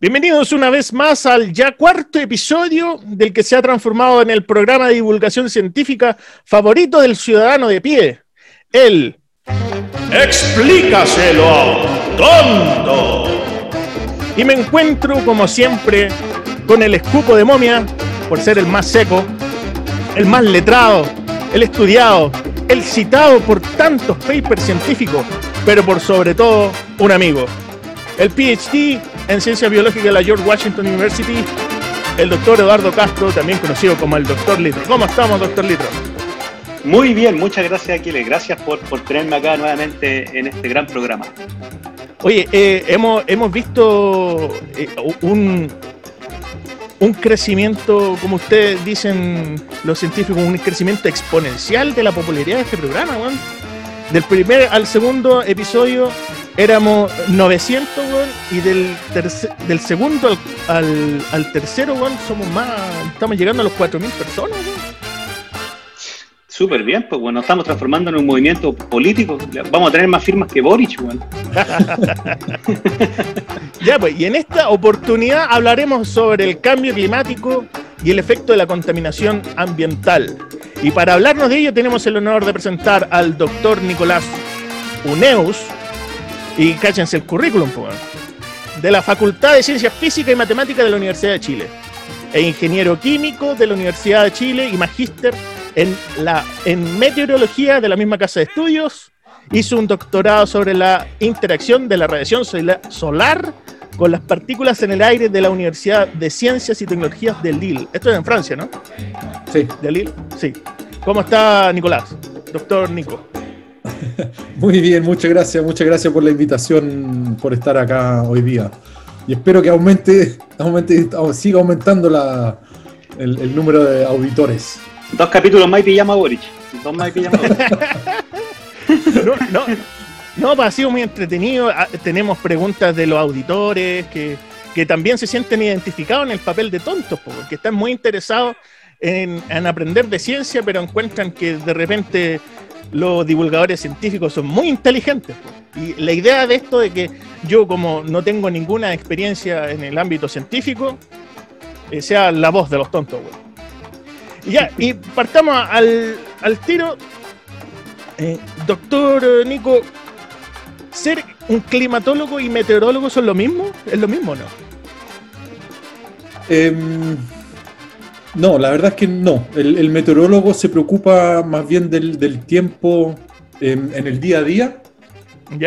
Bienvenidos una vez más al ya cuarto episodio del que se ha transformado en el programa de divulgación científica favorito del ciudadano de pie, el Explícaselo tonto. Y me encuentro, como siempre, con el escupo de momia, por ser el más seco, el más letrado, el estudiado, el citado por tantos papers científicos, pero por sobre todo un amigo. El PhD en Ciencias Biológicas de la George Washington University, el doctor Eduardo Castro, también conocido como el doctor Litro. ¿Cómo estamos, doctor Litro? Muy bien, muchas gracias, Aquiles. Gracias por, por tenerme acá nuevamente en este gran programa. Oye, eh, hemos, hemos visto eh, un, un crecimiento, como ustedes dicen los científicos, un crecimiento exponencial de la popularidad de este programa, Del primer al segundo episodio éramos 900, weón, y del, del segundo al, al, tercero, weón, somos más, estamos llegando a los 4.000 personas, weón. Súper bien, pues bueno, estamos transformando en un movimiento político. Vamos a tener más firmas que Boric, weón. ya, pues, y en esta oportunidad hablaremos sobre el cambio climático y el efecto de la contaminación ambiental. Y para hablarnos de ello tenemos el honor de presentar al doctor Nicolás Uneus, y cáchense el currículum, de la Facultad de Ciencias Físicas y Matemáticas de la Universidad de Chile. E ingeniero químico de la Universidad de Chile y magíster en, la, en meteorología de la misma casa de estudios. Hizo un doctorado sobre la interacción de la radiación solar con las partículas en el aire de la Universidad de Ciencias y Tecnologías de Lille. Esto es en Francia, ¿no? Sí. ¿De Lille? Sí. ¿Cómo está Nicolás? Doctor Nico. Muy bien, muchas gracias, muchas gracias por la invitación, por estar acá hoy día. Y espero que aumente, aumente siga aumentando la, el, número de auditores. Dos capítulos más y pillamos a Boric. Dos más y pillamos no, no, no, pues, ha sido muy entretenido. Ah, tenemos preguntas de los auditores que, que también se sienten identificados en el papel de tontos, porque están muy interesados en, en aprender de ciencia, pero encuentran que de repente los divulgadores científicos son muy inteligentes. Y la idea de esto de que yo como no tengo ninguna experiencia en el ámbito científico, eh, sea la voz de los tontos. Y ya, y partamos al, tiro. Eh, doctor Nico, ¿ser un climatólogo y meteorólogo son lo mismo? ¿Es lo mismo o no? Eh, no, la verdad es que no. El, meteorólogo se preocupa más bien del, tiempo en, el día a día.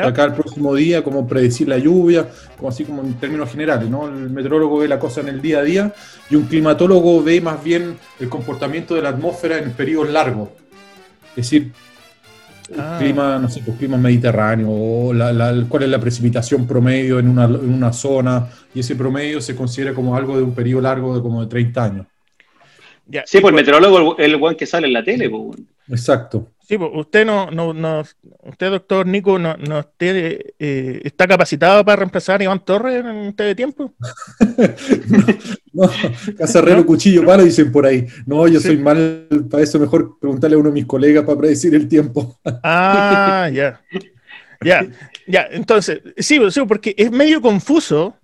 Acá el próximo día, como predecir la lluvia, como así como en términos generales, ¿no? El meteorólogo ve la cosa en el día a día y un climatólogo ve más bien el comportamiento de la atmósfera en periodos largos. Es decir, el ah. clima, no sé, pues, clima mediterráneo, o cuál es la precipitación promedio en una, en una, zona, y ese promedio se considera como algo de un periodo largo de como de 30 años sí, pues el meteorólogo es el buen que sale en la tele. Pues, Exacto. Sí, pues usted no, no, no, usted, doctor Nico, no, no usted, eh, está capacitado para reemplazar a Iván Torres en este tiempo. no, no cuchillo malo, dicen por ahí. No, yo soy mal para eso, mejor preguntarle a uno de mis colegas para predecir el tiempo. ah, ya. Ya, ya, entonces, sí, sí, porque es medio confuso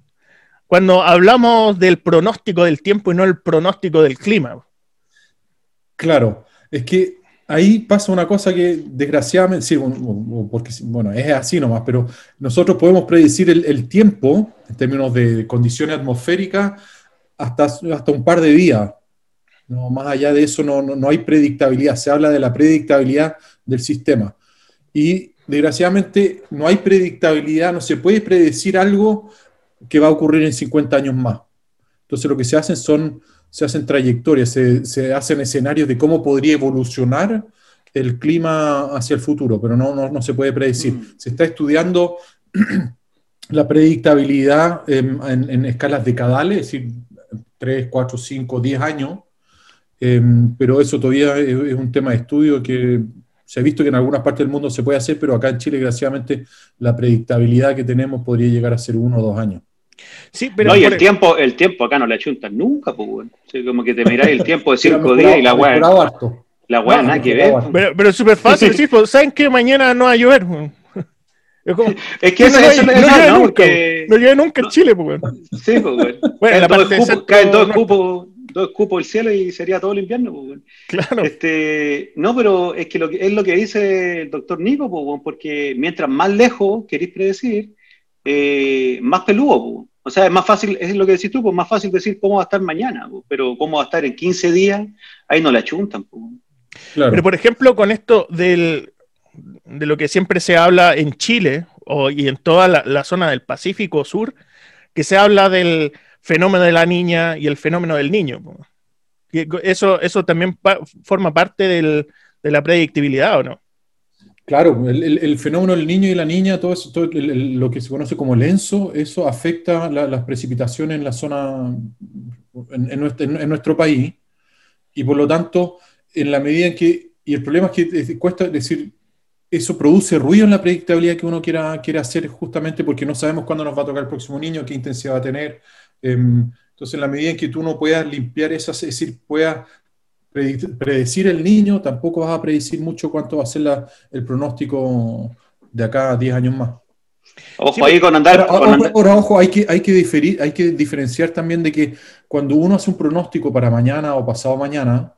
cuando hablamos del pronóstico del tiempo y no el pronóstico del clima. Claro, es que ahí pasa una cosa que desgraciadamente, sí, porque bueno, es así nomás, pero nosotros podemos predecir el, tiempo en términos de condiciones atmosféricas hasta, hasta un par de días. No, más allá de eso no, no, hay predictabilidad, se habla de la predictabilidad del sistema. Y desgraciadamente no hay predictabilidad, no se puede predecir algo que va a ocurrir en 50 años más. Entonces lo que se hacen son se hacen trayectorias, se, hacen escenarios de cómo podría evolucionar el clima hacia el futuro, pero no, no, se puede predecir. Mm. Se está estudiando la predictabilidad en, escalas decadales, es decir, 3, 4, 5, 10 años, em, pero eso todavía es, un tema de estudio que se ha visto que en algunas partes del mundo se puede hacer, pero acá en Chile, desgraciadamente, la predictabilidad que tenemos podría llegar a ser uno o dos años. Sí, pero no, y el tiempo, el tiempo acá no le achuntan nunca, pues, bueno. como que te miráis el tiempo de cinco días y la weá. La weá nada que ver. Pero, pero es súper fácil, sí, pues, ¿saben que mañana no va a llover? Es, que eso, no, no, no, no, nunca, no llegué nunca en Chile, pues. Sí, pues, bueno. Bueno, la caen, parte dos cupos, caen dos cupos, dos cupos el cielo y sería todo el invierno, pues, bueno. Claro. Este, no, pero es que, lo que es lo que dice el doctor Nico, pues, bueno, porque mientras más lejos queréis predecir, eh, más peludo. O sea, es más fácil, es lo que decís tú, pues más fácil decir cómo va a estar mañana, pero cómo va a estar en 15 días, ahí no. Pues. Claro. Pero por ejemplo, con esto del, de lo que siempre se habla en Chile o, y en toda la, la zona del Pacífico Sur, que se habla del fenómeno de la niña y el fenómeno del niño. Eso, eso también pa- forma parte del- de la predictibilidad, ¿o no? Claro, el, fenómeno del niño y la niña, todo eso, lo que se conoce como el ENSO, eso afecta la- las precipitaciones en la zona, en, nuestro, país, y por lo tanto, en la medida en que, y el problema es que es- cuesta decir, eso produce ruido en la predictabilidad que uno quiera, quiere hacer justamente porque no sabemos cuándo nos va a tocar el próximo niño, qué intensidad va a tener. Em, entonces, en la medida en que tú no puedas limpiar esas, es decir, puedas predecir el niño, tampoco vas a predecir mucho cuánto va a ser la- el pronóstico de acá a 10 años más. Ojo Sí, ahí con andar. Ahora, con ojo, andar- ahora, ojo, hay que, hay, que diferir, hay que diferenciar también de que cuando uno hace un pronóstico para mañana o pasado mañana,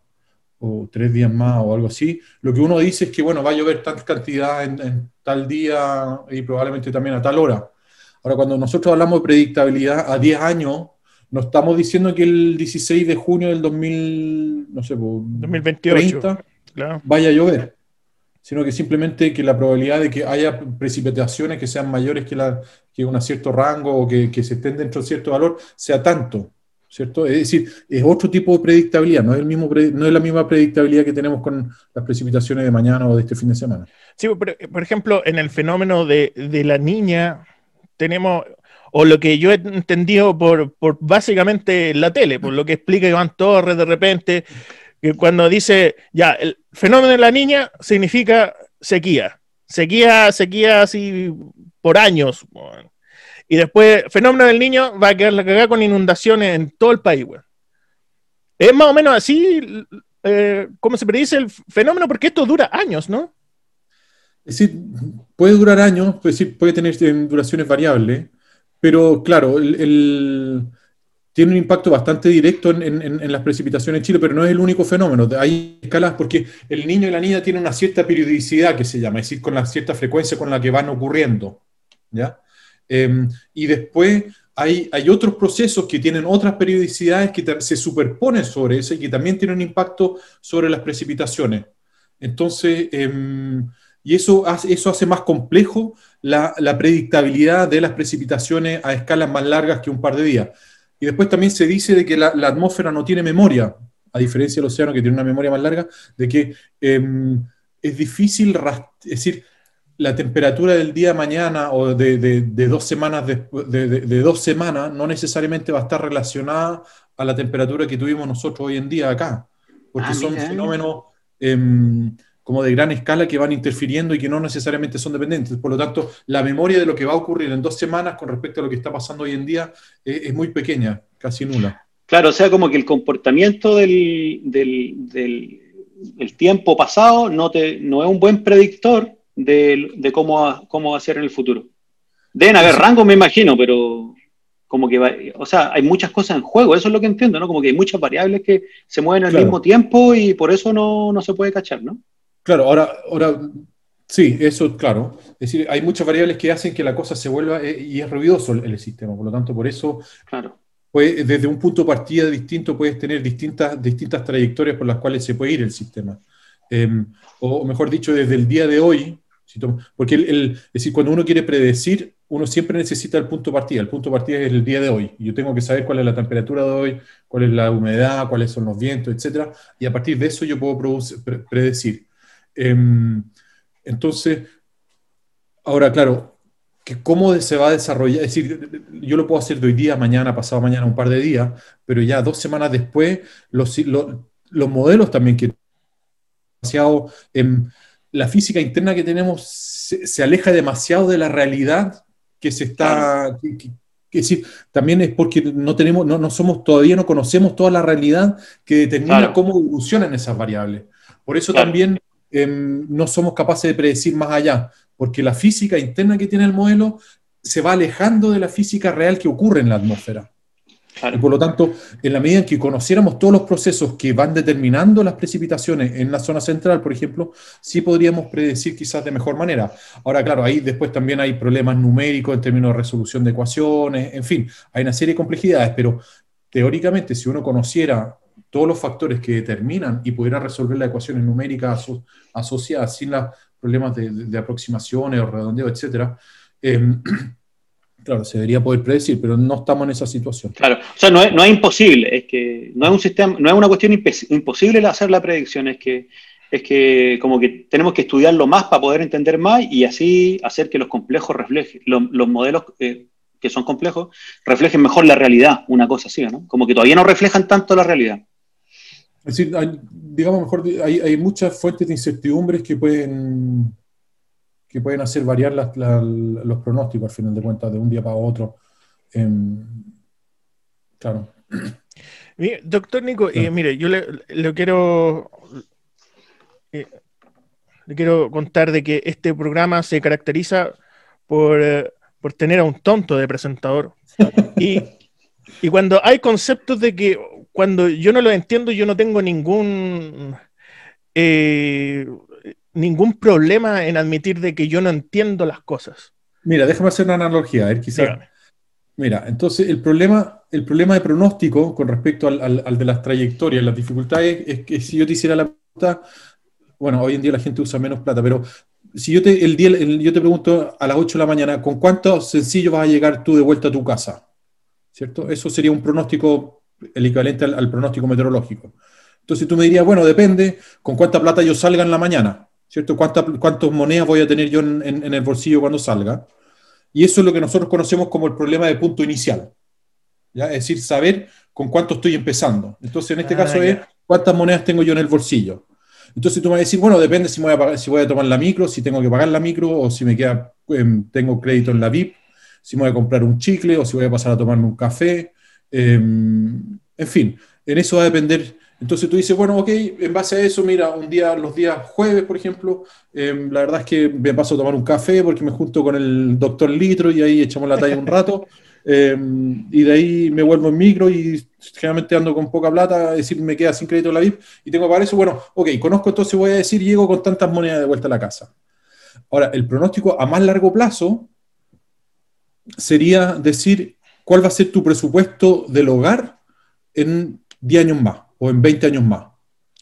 o tres días más o algo así, lo que uno dice es que, bueno, va a llover tal cantidad en, en tal día y probablemente también a tal hora. Ahora, cuando nosotros hablamos de predictabilidad a 10 años, no estamos diciendo que el 16 de junio del 2000, no sé, pues, 2028. 30 Claro. vaya a llover, sino que simplemente que la probabilidad de que haya precipitaciones que sean mayores que, la, que un cierto rango o que, que se estén dentro de cierto valor sea tanto, ¿cierto? Es decir, es otro tipo de predictabilidad, no es, el mismo no es la misma predictabilidad que tenemos con las precipitaciones de mañana o de este fin de semana. Sí, pero, por ejemplo, en el fenómeno de, de la niña, tenemos, o lo que yo he entendido por, por básicamente la tele, por lo que explica Iván Torres de repente, que cuando dice, ya, el fenómeno de la niña significa sequía, sequía, sequía así por años. Y después, fenómeno del niño va a quedar la cagada con inundaciones en todo el país, weón. Es más o menos así eh, como se predice el fenómeno, porque esto dura años, ¿no? Es decir, puede durar años, es decir, puede tener eh, duraciones variables, pero claro, el, el- tiene un impacto bastante directo en, en- en las precipitaciones en Chile, pero no es el único fenómeno. Hay escalas porque el niño y la niña tienen una cierta periodicidad que se llama, es decir, con la cierta frecuencia con la que van ocurriendo. ¿ya? Eh, y después hay, hay otros procesos que tienen otras periodicidades que se superponen sobre eso y que también tienen un impacto sobre las precipitaciones. Entonces, em, y eso hace, eso hace más complejo la, la predictabilidad de las precipitaciones a escalas más largas que un par de días. Y después también se dice de que la, la atmósfera no tiene memoria, a diferencia del océano que tiene una memoria más larga, de que em, es difícil, es decir, la temperatura del día de mañana o de, de- de dos semanas de, dos semanas no necesariamente va a estar relacionada a la temperatura que tuvimos nosotros hoy en día acá, porque Ah, son fenómenos em, como de gran escala que van interfiriendo y que no necesariamente son dependientes. Por lo tanto, la memoria de lo que va a ocurrir en dos semanas con respecto a lo que está pasando hoy en día eh, es muy pequeña, casi nula. Claro, o sea, como que el comportamiento del, del, del- del tiempo pasado no, te, no es un buen predictor de, de cómo, va- cómo va a ser en el futuro. Deben haber rangos, me imagino, pero como que va, o sea, hay muchas cosas en juego, eso es lo que entiendo, ¿no? Como que hay muchas variables que se mueven al Claro. mismo tiempo y por eso no, no se puede cachar, ¿no? Claro, ahora, ahora sí, eso claro. Es decir, hay muchas variables que hacen que la cosa se vuelva eh, y es ruidoso el, el sistema. Por lo tanto, por eso, Claro. pues, desde un punto de partida distinto puedes tener distintas, distintas trayectorias por las cuales se puede ir el sistema. Eh, o mejor dicho, desde el día de hoy, porque el, el- es decir, cuando uno quiere predecir, uno siempre necesita el punto de partida. El punto de partida es el día de hoy. Yo tengo que saber cuál es la temperatura de hoy, cuál es la humedad, cuáles son los vientos, etcétera. Y a partir de eso yo puedo predecir. Em, entonces, ahora, claro, que cómo se va a desarrollar, es decir, yo lo puedo hacer de hoy día, mañana, pasado mañana, un par de días, pero ya dos semanas después, los, lo- los modelos también que demasiado, em, la física interna que tenemos se, se aleja demasiado de la realidad que se está, que- que- que es decir, también es porque no tenemos, no, no somos, todavía no conocemos toda la realidad que determina Claro. cómo evolucionan esas variables. Por eso Claro. también em, no somos capaces de predecir más allá, porque la física interna que tiene el modelo se va alejando de la física real que ocurre en la atmósfera. Y por lo tanto, en la medida en que conociéramos todos los procesos que van determinando las precipitaciones en la zona central, por ejemplo, sí podríamos predecir quizás de mejor manera. Ahora, claro, ahí después también hay problemas numéricos en términos de resolución de ecuaciones, en fin, hay una serie de complejidades, pero teóricamente, si uno conociera todos los factores que determinan y pudiera resolver las ecuaciones numéricas asociadas sin los problemas de, aproximaciones o redondeo, etcétera, em, claro, se debería poder predecir, pero no estamos en esa situación. Claro, o sea, no es, no es imposible, es que no es un sistema, no es una cuestión imposible hacer la predicción, es que es que como que tenemos que estudiarlo más para poder entender más y así hacer que los complejos reflejen, los, modelos eh, que son complejos reflejen mejor la realidad, una cosa así, ¿no? Como que todavía no reflejan tanto la realidad. Es decir, digamos mejor, hay, hay, muchas fuentes de incertidumbres que pueden, que pueden hacer variar los pronósticos al final de cuentas de un día para otro. Em, claro. Doctor Nico, eh, mire, yo le, quiero eh, le quiero contar de que este programa se caracteriza por, eh, por tener a un tonto de presentador. y, y cuando hay conceptos de que cuando yo no lo entiendo, yo no tengo ningún eh, ningún problema en admitir de que yo no entiendo las cosas. Mira, déjame hacer una analogía, a ver, quizás. Mira, entonces el problema, el problema de pronóstico con respecto al, de las trayectorias, las dificultades, es que si yo te hiciera la pregunta, bueno, hoy en día la gente usa menos plata, pero si yo te, el día, yo te pregunto a las 8 de la mañana, ¿con cuánto sencillo vas a llegar tú de vuelta a tu casa? ¿Cierto? Eso sería un pronóstico el equivalente al, pronóstico meteorológico. Entonces tú me dirías, bueno, depende con cuánta plata yo salga en la mañana, ¿cierto? ¿Cuántas monedas voy a tener yo en, el bolsillo cuando salga? Y eso es lo que nosotros conocemos como el problema de punto inicial. ¿ya? Es decir, saber con cuánto estoy empezando. Entonces, en este ah, caso es cuántas monedas tengo yo en el bolsillo. Entonces tú me vas a decir, bueno, depende si voy a, si voy a tomar la micro, si tengo que pagar la micro, o si me queda, em, tengo crédito en la VIP, si me voy a comprar un chicle, o si voy a pasar a tomarme un café, Em, en fin, en eso va a depender. Entonces tú dices, bueno, ok, en base a eso, mira, un día, los días jueves, por ejemplo, em, la verdad es que me paso a tomar un café porque me junto con el doctor Litro y ahí echamos la talla un rato. Em, y de ahí me vuelvo en micro y generalmente ando con poca plata, es decir, me queda sin crédito la VIP y tengo para eso, bueno, ok, conozco entonces voy a decir, llego con tantas monedas de vuelta a la casa. Ahora, el pronóstico a más largo plazo sería decir, cuál va a ser tu presupuesto del hogar en 10 años más o en 20 años más.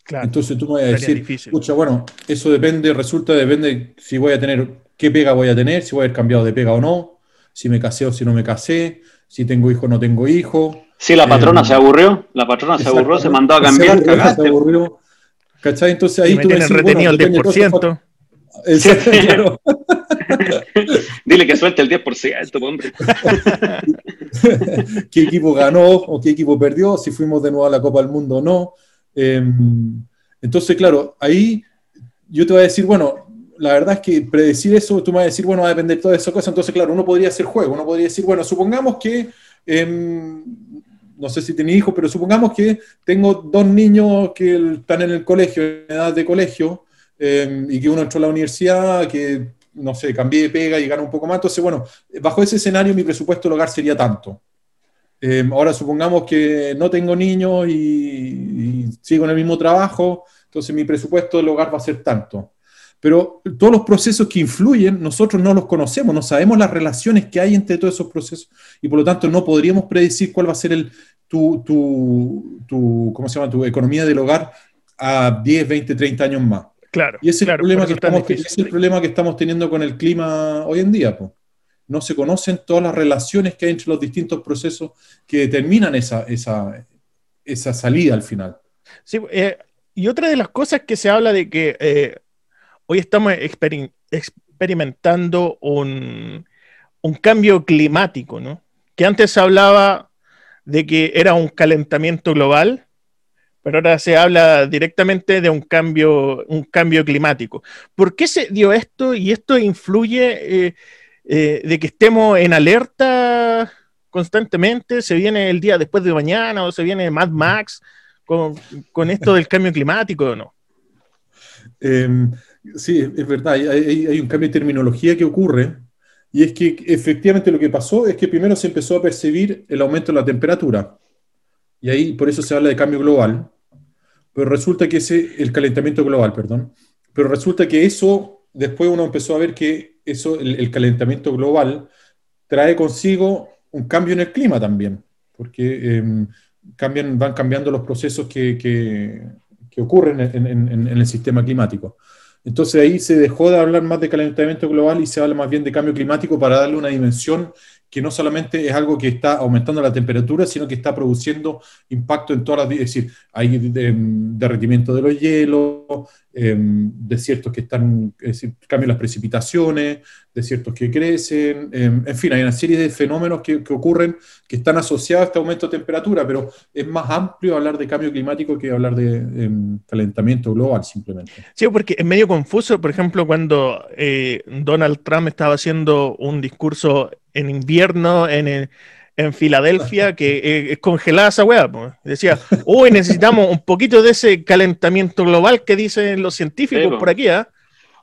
Entonces tú me vas a decir, escucha, bueno, eso depende, resulta, depende si voy a tener, qué pega voy a tener, si voy a haber cambiado de pega o no, si me casé o si no me casé, si tengo hijo o no tengo hijo. Si la patrona eh, se aburrió, la patrona se aburrió, se mandó a cambiar, se aburrió, ¿Cachai? Entonces ahí tú me decís, retenido el 10%. Exacto, Dile que suelte el 10%, hombre. ¿Qué equipo ganó o qué equipo perdió? Si fuimos de nuevo a la Copa del Mundo o no. Em, entonces, claro, ahí yo te voy a decir, bueno, la verdad es que predecir eso, tú me vas a decir, bueno, va a depender de todas esas cosas. Entonces, claro, uno podría hacer juego, uno podría decir, bueno, supongamos que, em, no sé si tiene hijos, pero supongamos que tengo dos niños que están en el colegio, en edad de colegio, em, y que uno entró a la universidad, que no sé, cambié de pega y gano un poco más. Entonces, bueno, bajo ese escenario mi presupuesto del hogar sería tanto. Em, ahora supongamos que no tengo niños y, sigo en el mismo trabajo, entonces mi presupuesto del hogar va a ser tanto. Pero todos los procesos que influyen, nosotros no los conocemos, no sabemos las relaciones que hay entre todos esos procesos y por lo tanto no podríamos predecir cuál va a ser el, tu, tu, tu, ¿cómo se llama? tu economía del hogar a 10, 20, 30 años más. Claro. Y ese es, el problema que estamos, es el problema que estamos teniendo con el clima hoy en día. No se conocen todas las relaciones que hay entre los distintos procesos que determinan esa, esa, esa salida al final. Sí, eh, y otra de las cosas que se habla de que eh, hoy estamos experimentando un, un, cambio climático, ¿no? Que antes se hablaba de que era un calentamiento global pero ahora se habla directamente de un cambio, un cambio climático. ¿Por qué se dio esto y esto influye eh, eh, de que estemos en alerta constantemente? ¿Se viene el día después de mañana o se viene Mad Max con, esto del cambio climático o no? Em, sí, es verdad, hay, un cambio de terminología que ocurre, y es que efectivamente lo que pasó es que primero se empezó a percibir el aumento de la temperatura, y ahí por eso se habla de cambio global, pero resulta que ese, el calentamiento global, perdón, pero resulta que eso, después uno empezó a ver que eso, el, calentamiento global, trae consigo un cambio en el clima también, porque em, cambian, van cambiando los procesos que, que, ocurren en, el sistema climático. Entonces ahí se dejó de hablar más de calentamiento global y se habla más bien de cambio climático para darle una dimensión que no solamente es algo que está aumentando la temperatura, sino que está produciendo impacto en todas las... Es decir, hay em, derretimiento de los hielos, em, desiertos que están, es decir, cambian las precipitaciones, desiertos que crecen, em, en fin, hay una serie de fenómenos que, ocurren que están asociados a este aumento de temperatura, pero es más amplio hablar de cambio climático que hablar de calentamiento global simplemente. Sí, porque es medio confuso, por ejemplo, cuando eh, Donald Trump estaba haciendo un discurso en invierno en, en Filadelfia, que eh, es congelada esa weá. Decía, hoy necesitamos un poquito de ese calentamiento global que dicen los científicos por aquí. ¿ah?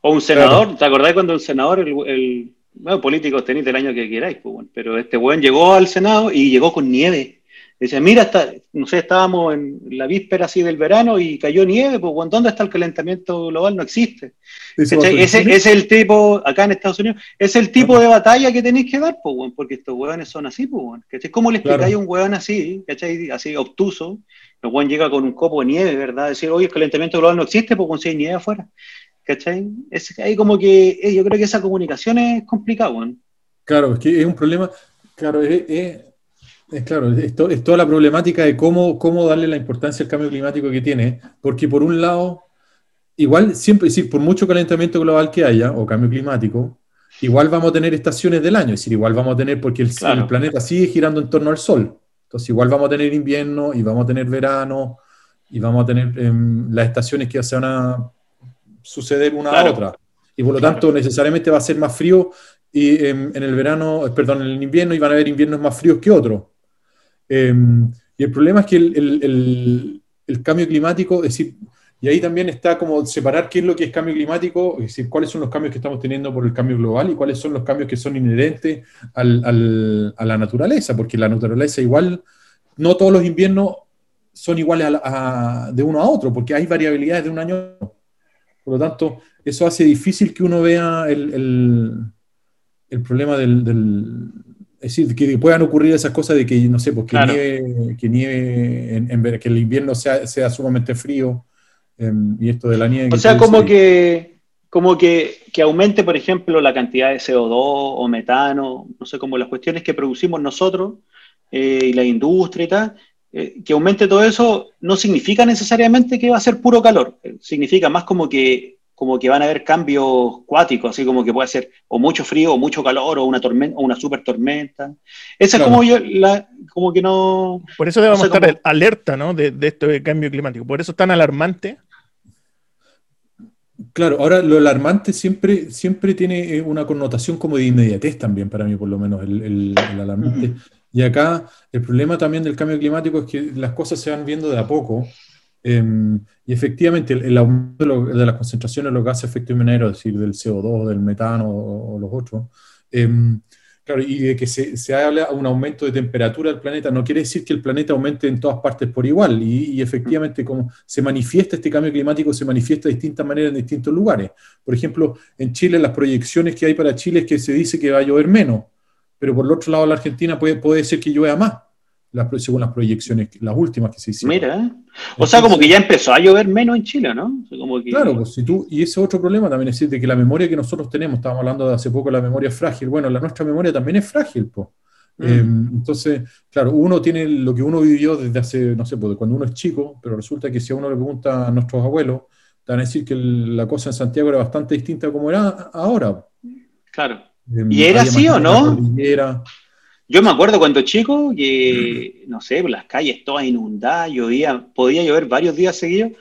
O un senador, ¿te acordás cuando un senador, el, el bueno, políticos tenéis del año que queráis, pues, pero este weón llegó al Senado y llegó con nieve. Decía, mira, está, no sé, estábamos en la víspera así del verano y cayó nieve, pues ¿dónde está el calentamiento global? No existe. Ese, es el tipo, acá en Estados Unidos, es el tipo de batalla que tenéis que dar, pues, porque estos hueones son así, pues, ¿Cómo le explicáis a un hueón así, ¿cachai? Así obtuso, el hueón llega con un copo de nieve, ¿verdad? Decir, oye, el calentamiento global no existe, pues si hay nieve afuera, ¿cachai? Es, hay como que, eh, yo creo que esa comunicación es complicada. Claro, es que es un problema, claro, es es claro, es, toda la problemática de cómo, cómo darle la importancia al cambio climático que tiene, porque por un lado, igual siempre, decir, por mucho calentamiento global que haya o cambio climático, igual vamos a tener estaciones del año, es decir, igual vamos a tener, porque el, planeta sigue girando en torno al Sol, entonces igual vamos a tener invierno y vamos a tener verano y vamos a tener em, las estaciones que se van a suceder una a otra. Y por lo tanto, necesariamente va a ser más frío y em, en el verano, perdón, en el invierno y van a haber inviernos más fríos que otros. Em, y el problema es que el, cambio climático, y ahí también está como separar qué es lo que es cambio climático, es decir, cuáles son los cambios que estamos teniendo por el cambio global y cuáles son los cambios que son inherentes a la naturaleza, porque la naturaleza igual, no todos los inviernos son iguales de uno a otro, porque hay variabilidades de un año. Por lo tanto, eso hace difícil que uno vea el, problema del, es decir, que puedan ocurrir esas cosas de que, no sé, pues que nieve, que, nieve en, que el invierno sea, sea sumamente frío em, y esto de la nieve. O sea, como que, como que, que, aumente, por ejemplo, la cantidad de CO2 o metano, no sé, como las cuestiones que producimos nosotros eh, y la industria y tal, eh, que aumente todo eso no significa necesariamente que va a ser puro calor, significa más como que como que van a haber cambios cuáticos, así como que puede ser o mucho frío o mucho calor o una tormenta o una super tormenta. Esa es como yo, la, como que no... Por eso debemos estar alerta, ¿no? De, de este cambio climático. Por eso es tan alarmante. Claro, ahora lo alarmante siempre, siempre tiene eh, una connotación como de inmediatez también, para mí por lo menos, el, el, alarmante. Y acá el problema también del cambio climático es que las cosas se van viendo de a poco Em, y efectivamente, el, aumento de, las concentraciones de los gases de efecto invernadero, es decir, del CO2, del metano o, los otros, em, claro, y de que se, se habla un aumento de temperatura del planeta, no quiere decir que el planeta aumente en todas partes por igual. Y, efectivamente, como se manifiesta este cambio climático, se manifiesta de distintas maneras en distintos lugares. Por ejemplo, en Chile, las proyecciones que hay para Chile es que se dice que va a llover menos, pero por el otro lado, la Argentina puede, puede ser que llueva más según las proyecciones, las últimas que se hicieron. Mira, o sea, como que ya empezó a llover menos en Chile, ¿no? Claro, pues si tú, y ese otro problema también es decir, que la memoria que nosotros tenemos, estábamos hablando de hace poco, la memoria frágil, bueno, la nuestra memoria también es frágil, pues. entonces, claro, uno tiene lo que uno vivió desde hace, no sé, pues, cuando uno es chico, pero resulta que si a uno le pregunta a nuestros abuelos, te van a decir que la cosa en Santiago era bastante distinta a como era ahora. Claro. Em, ¿Y era así o no? Yo me acuerdo cuando chico que, no sé, las calles todas inundadas, llovía, podía llover varios días seguidos,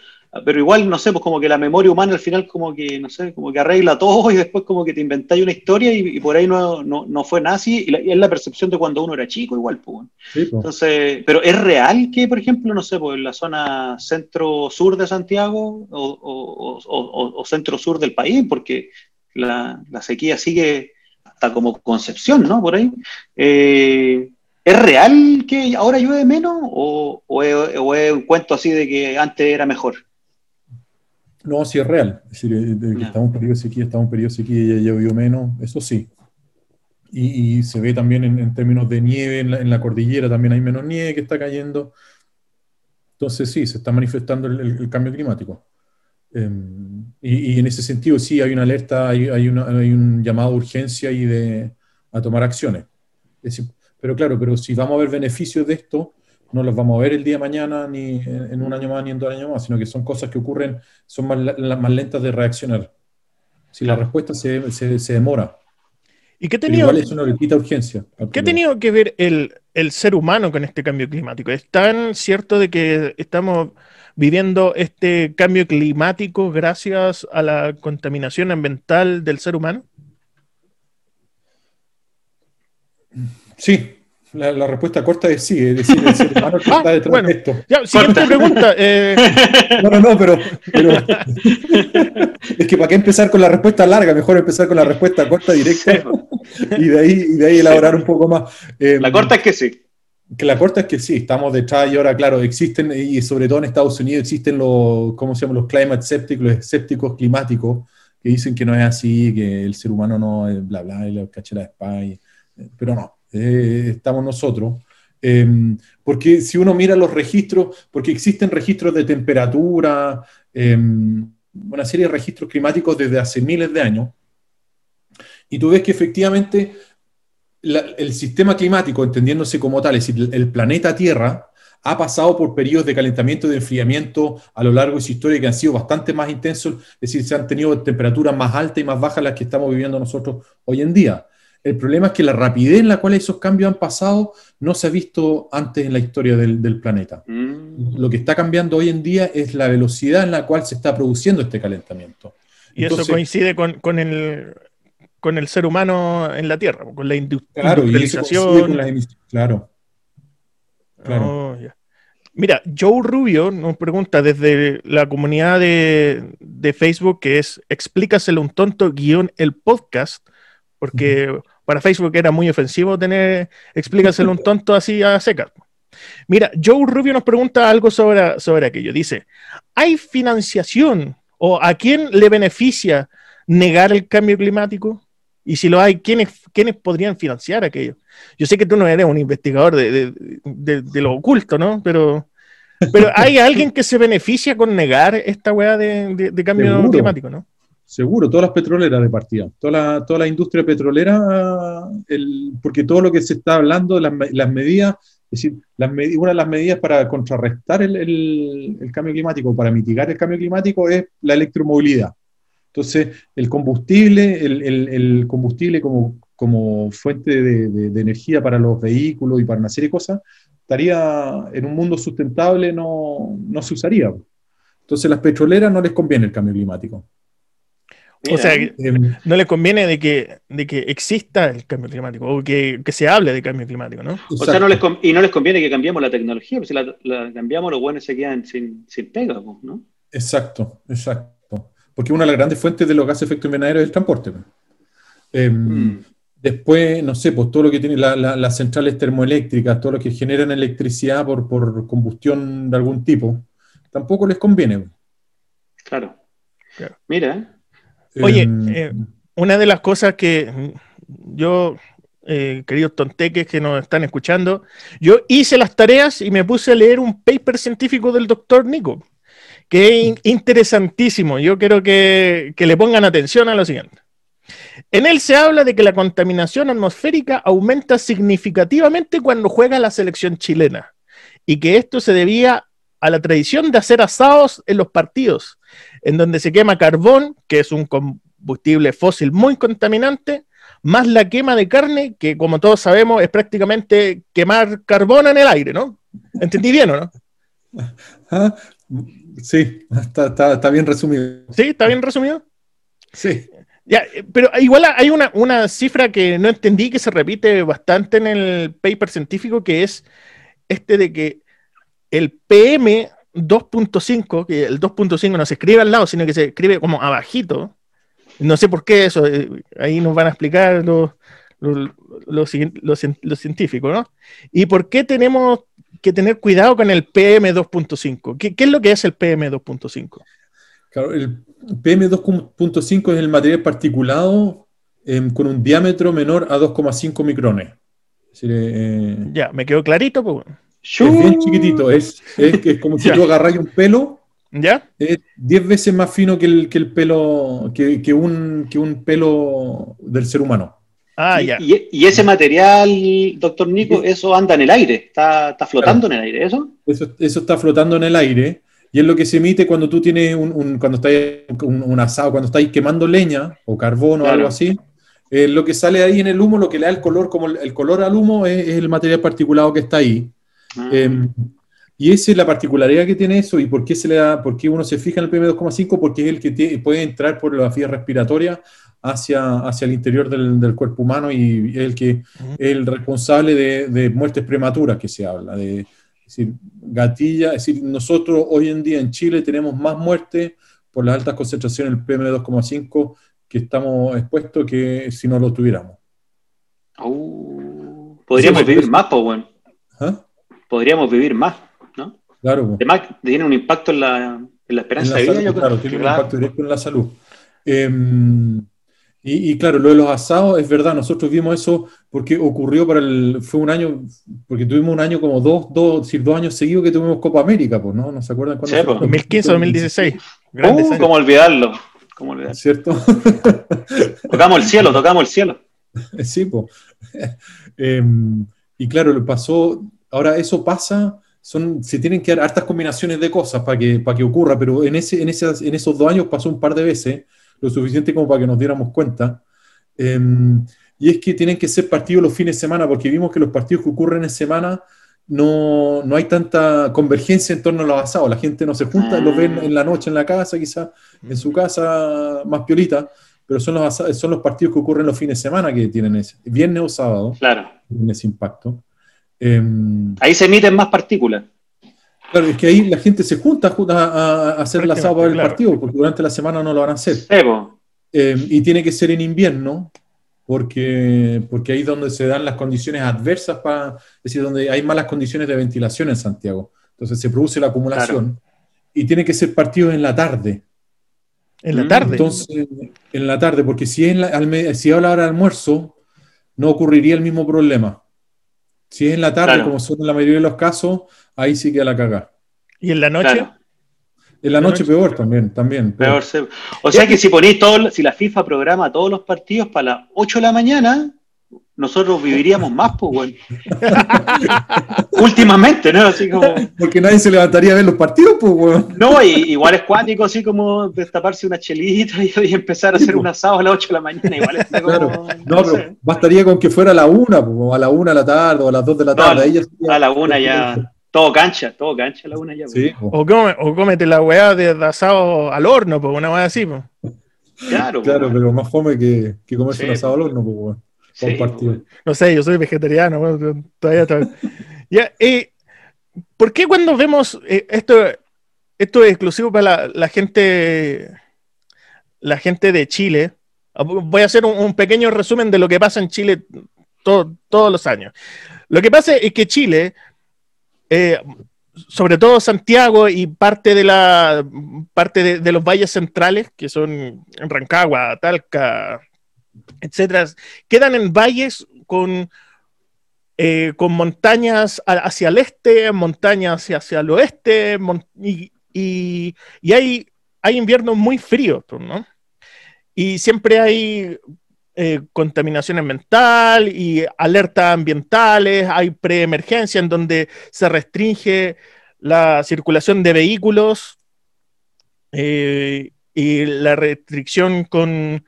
pero igual, no sé, pues como que la memoria humana al final como que, no sé, como que arregla todo y después como que te inventáis una historia y, por ahí no, no, fue nazi y, es la percepción de cuando uno era chico igual, pues. pues. Entonces, pero ¿es real que, por ejemplo, no sé, pues en la zona centro-sur de Santiago o, centro-sur del país, porque la, sequía sigue hasta como Concepción, ¿no? Por ahí. Eh, ¿Es real que ahora llueve menos o, es, un cuento así de que antes era mejor? No, sí es real. Es decir, eh, que estamos en periodo de sequía, estamos en periodo de sequía y ya llovió menos, eso sí. Y, se ve también en, términos de nieve, en la, cordillera también hay menos nieve que está cayendo. Entonces sí, se está manifestando el, cambio climático. Em, y, en ese sentido sí hay una alerta, hay, hay, un llamado a urgencia y de, a tomar acciones. pero claro, pero si vamos a ver beneficios de esto, no los vamos a ver el día de mañana, ni en un año más, ni en dos años más, sino que son cosas que ocurren, son más, más lentas de reaccionar. Si la respuesta se, se, demora. ¿Y qué igual le quita urgencia. ¿Qué ha tenido que ver el, el, ser humano con este cambio climático? ¿Es tan cierto de que estamos viviendo este cambio climático gracias a la contaminación ambiental del ser humano? Sí, la, respuesta corta es sí, es decir, el ser humano que ah, está detrás de esto. Ya, siguiente pregunta. Eh. No, no, no, pero, es que para qué empezar con la respuesta larga, mejor empezar con la respuesta corta, directa, y de ahí, y de ahí elaborar un poco más. Eh, la corta es que sí. Que la corta es que sí, estamos detrás y ahora, claro, existen, y sobre todo en Estados Unidos existen los, ¿cómo se llaman? Los climate escépticos, los escépticos climáticos, que dicen que no es así, que el ser humano no es bla bla, y la cachera de spy, pero no, eh, estamos nosotros. Porque si uno mira los registros, porque existen registros de temperatura, em, una serie de registros climáticos desde hace miles de años, y tú ves que efectivamente el sistema climático, entendiéndose como tal, es decir, el planeta Tierra, ha pasado por periodos de calentamiento y de enfriamiento a lo largo de su historia que han sido bastante más intensos, es decir, se han tenido temperaturas más altas y más bajas las que estamos viviendo nosotros hoy en día. El problema es que la rapidez en la cual esos cambios han pasado no se ha visto antes en la historia del, planeta. Mm. Lo que está cambiando hoy en día es la velocidad en la cual se está produciendo este calentamiento. Y eso coincide con, el, con el ser humano en la Tierra, con la industrialización. Claro, claro. Oh, Mira, Joe Rubio nos pregunta desde la comunidad de, de Facebook que es explícaselo un tonto guion el podcast, porque para Facebook era muy ofensivo tener, explícaselo un tonto así a secas. Mira, Joe Rubio nos pregunta algo sobre, sobre aquello. Dice, ¿hay financiación o a quién le beneficia negar el cambio climático? Y si lo hay, ¿quiénes, quiénes podrían financiar aquello? Yo sé que tú no eres un investigador de, lo oculto, ¿no? Pero, pero hay alguien que se beneficia con negar esta weá de, cambio climático, ¿no? Seguro, todas las petroleras de partida, toda la, toda la industria petrolera, el, porque todo lo que se está hablando, las, las medidas, es decir, las, una de las medidas para contrarrestar el, el, cambio climático, para mitigar el cambio climático, es la electromovilidad. Entonces, el combustible, el, combustible como, como fuente de, de, energía para los vehículos y para una serie de cosas, estaría en un mundo sustentable, no, no se usaría. Entonces, a las petroleras no les conviene el cambio climático o sea, em, no le conviene de que, de que exista el cambio climático o que, se hable de cambio climático, ¿no? O sea, no les y no les conviene que cambiemos la tecnología, porque si la, cambiamos, los buenos se quedan sin, sin pega, ¿no? Exacto, exacto. Porque una de las grandes fuentes de los gases de efecto invernadero es el transporte. Em, mm. Después, no sé, pues todo lo que tiene las centrales termoeléctricas, todo lo que generan electricidad por, por combustión de algún tipo, tampoco les conviene. Claro. claro. Mira, Oye, em, eh, una de las cosas que yo, eh, queridos tonteques que nos están escuchando, yo hice las tareas y me puse a leer un paper científico del doctor Nico, que es interesantísimo. Yo quiero que, que le pongan atención a lo siguiente. En él se habla de que la contaminación atmosférica aumenta significativamente cuando juega la selección chilena y que esto se debía a la tradición de hacer asados en los partidos, en donde se quema carbón, que es un combustible fósil muy contaminante, más la quema de carne, que como todos sabemos es prácticamente quemar carbón en el aire, ¿no? ¿Entendí bien o no? Ah, Sí, está, está, está bien resumido. ¿Sí? ¿Está bien resumido? Sí. Ya, eh, pero igual hay una, una cifra que no entendí que se repite bastante en el paper científico, que es este de que el PM 2.5, que el 2.5 no se escribe al lado, sino que se escribe como abajito. No sé por qué eso, eh, ahí nos van a explicar los, los, los científicos, ¿no? ¿Y por qué tenemos que tener cuidado con el PM 2.5? ¿Qué, qué es lo que es el PM 2.5? Claro, el PM2.5 es el material particulado em, con un diámetro menor a 2,5 micrones. Decir, eh, Ya, me quedó clarito, pues. es bien chiquitito, es, es, es como si tú agarras un pelo, ¿Ya? es 10 veces más fino que el, que el pelo, que, que un, que un pelo del ser humano. Ah, y, ya. y- y ese material, doctor Nico, eso anda en el aire, está, está flotando en el aire, ¿eso? Eso, eso está flotando en el aire y es lo que se emite cuando tú tienes un, un- cuando estás un, un asado, cuando estáis quemando leña o carbón o Claro. algo así. eh, lo que sale ahí en el humo, lo que le da el color, como el, el color al humo, es, es el material particulado que está ahí. Ah, Eh, y esa es la particularidad que tiene eso y por qué, se le da, por qué uno se fija en el PM2,5, porque es el que puede entrar por la vía respiratoria hacia, hacia el interior del, del cuerpo humano y es el que el responsable de, de muertes prematuras que se habla, de es decir, gatilla, es decir, nosotros hoy en día en Chile tenemos más muertes por las altas concentraciones del PM2,5 que estamos expuestos que si no lo tuviéramos. uh, podríamos Sí, vivir más, pues bueno, ¿Ah? podríamos vivir más, ¿no? Claro. Además, tiene un impacto en la, en la En esperanza la de vida, salud, yo creo. claro, tiene un Claro. impacto directo en la salud. Eh, y, y claro, lo de los asados es verdad, nosotros vimos eso porque ocurrió para el, fue un año, porque tuvimos un año como dos, dos, decir, dos años seguidos que tuvimos Copa América, pues, ¿no? ¿No se acuerdan cuándo Sí, fue? pues. 2015, 2016. Grandes Uh. ¿Cómo olvidarlo? ¿Cómo olvidarlo? ¿Cierto? Tocamos el cielo, tocamos el cielo. Sí, pues. Em, y claro, lo pasó, ahora eso pasa, son, se tienen que dar hartas combinaciones de cosas para que, para que ocurra, pero en, ese, en, esas, en esos dos años pasó un par de veces, lo suficiente como para que nos diéramos cuenta. Em, y es que tienen que ser partidos los fines de semana, porque vimos que los partidos que ocurren en semana no, no hay tanta convergencia en torno a los asados. La gente no se junta, Ah. los ven en la noche en la casa, quizás en su casa más piolita, pero son los, asa- son los partidos que ocurren los fines de semana que tienen ese, viernes o sábado, Claro. tienen ese impacto. Em, Ahí se emiten más partículas. Claro, es que ahí la gente se junta, a, a hacer el asado para el Claro. partido, porque durante la semana no lo van a hacer. Eh, y tiene que ser en invierno, porque, porque ahí es donde se dan las condiciones adversas para, es decir, donde hay malas condiciones de ventilación en Santiago. Entonces se produce la acumulación y tiene que ser partido en la tarde. En la tarde. Entonces, en la tarde, porque si es, en la, si es a la hora de almuerzo, no ocurriría el mismo problema. Si es en la tarde, Claro. como son en la mayoría de los casos, ahí sí queda la cagada. y en la noche. Claro. En la La noche noche. peor también, también. Peor se- O sea que si ponéis todo, si la FIFA programa todos los partidos para las 8 de la mañana, nosotros viviríamos más, pues, bueno. Últimamente, ¿no? Así como. Porque nadie se levantaría a ver los partidos, pues, weón. No, y- igual es cuático, así como destaparse una chelita y, y empezar a hacer un asado a las 8 de la mañana. Igual es como- Claro. No, no pero sé. bastaría con que fuera a la una, pues, o a la una de la tarde, o a las dos de la No, tarde. ahí ya sería- A la una ya. Todo cancha, todo cancha a la una ya. Sí, pues. O, come- o cómete la weá de asado al horno, pues una weá así, pues. Claro, Claro, pero más fome que, que comerse Sí, un asado al horno, pues, weón. Sí, un partido. pues. No sé, yo soy vegetariano, todavía, todavía. Ya, eh, ¿Por qué cuando vemos eh, esto, esto es exclusivo para la, la gente, la gente de Chile? Ah, Voy a hacer un, un pequeño resumen de lo que pasa en Chile to- todos los años. Lo que pasa es que Chile, eh, sobre todo Santiago y parte de la parte de, de los valles centrales, que son Rancagua, Talca, etcétera, quedan en valles con, eh, con montañas hacia el este, montañas hacia, hacia el oeste, y, y- y hay, hay inviernos muy fríos, pues, ¿no? Y siempre hay eh, contaminación ambiental y alertas ambientales, hay preemergencia en donde se restringe la circulación de vehículos eh, y la restricción con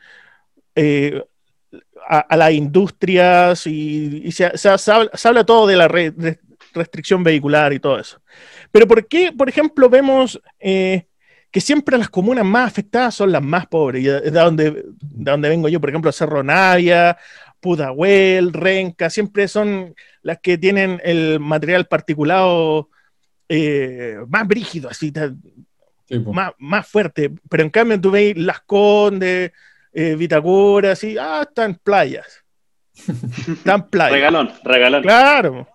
eh, a, a las industrias y, y se, se- se habla, se habla todo de la re- de restricción vehicular y todo eso. Pero ¿por qué, por ejemplo, vemos eh, que siempre las comunas más afectadas son las más pobres? Y de donde, de donde vengo yo, por ejemplo, Cerro Navia, Pudahuel, Renca, siempre son las que tienen el material particulado eh, más brígido, así, más, más, fuerte. Pero en cambio tú veis Las Condes, eh, Vitacura, así, ah, están playas. Están playas. regalón, regalón. Claro.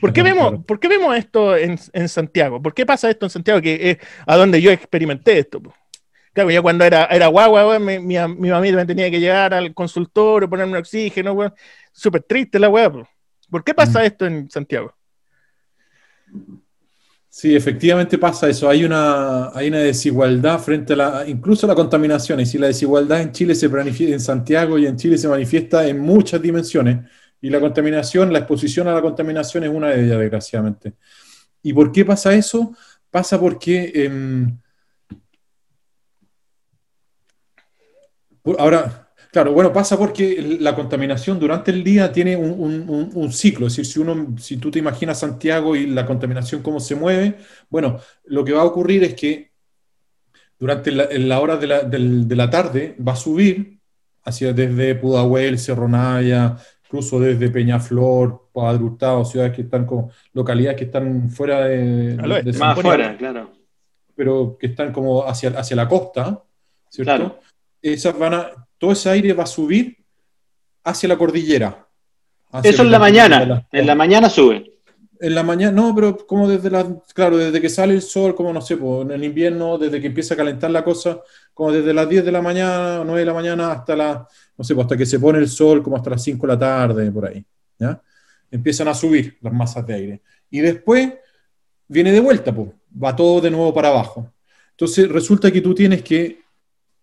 ¿Por qué, vemos, ¿Por qué vemos esto en, en, Santiago? ¿Por qué pasa esto en Santiago? Que es a donde yo experimenté esto. Claro, yo cuando era, era guagua, mi, mi, mi, mamita me tenía que llegar al consultorio, ponerme oxígeno, Súper triste la weá. ¿Por qué pasa mm. esto en Santiago? Sí, efectivamente pasa eso. Hay una, hay una desigualdad frente a la, incluso a la contaminación. Y si la desigualdad en Chile se manifiesta, en Santiago y en Chile se manifiesta en muchas dimensiones. Y la contaminación, la exposición a la contaminación es una de ellas, desgraciadamente. ¿Y por qué pasa eso? Pasa porque, em, ahora, Claro, bueno, pasa porque la contaminación durante el día tiene un, ciclo, es decir, si, uno, si tú te imaginas Santiago y la contaminación cómo se mueve, bueno, lo que va a ocurrir es que durante la, hora de la, tarde va a subir hacia desde Pudahuel, Cerro Naya, incluso desde Peñaflor, Padre Hurtado, ciudades que están como localidades que están fuera de, más afuera, claro. Pero que están como hacia, hacia la costa, ¿cierto? Esas van a, todo ese aire va a subir hacia la cordillera. Eso en la, mañana, en la mañana sube. En la mañana, no, pero como desde la, claro, desde que sale el sol, como no sé, pues, en el invierno, desde que empieza a calentar la cosa, como desde las 10 de la mañana, 9 de la mañana hasta la, no sé, pues, hasta que se pone el sol, como hasta las 5 de la tarde, por ahí, ¿ya? Empiezan a subir las masas de aire. Y después viene de vuelta, pues, va todo de nuevo para abajo. Entonces resulta que tú tienes que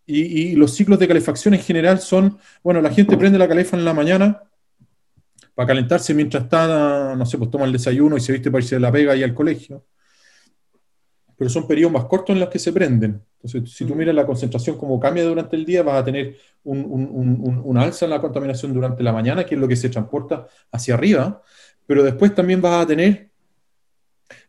y, los ciclos de calefacción en general son, bueno, la gente prende la calefa en la mañana para calentarse mientras está, no sé, pues toma el desayuno y se viste para irse de la pega y al colegio. Pero son periodos más cortos en los que se prenden. Entonces, si tú miras la concentración como cambia durante el día, vas a tener un, un, un, alza en la contaminación durante la mañana, que es lo que se transporta hacia arriba, pero después también vas a tener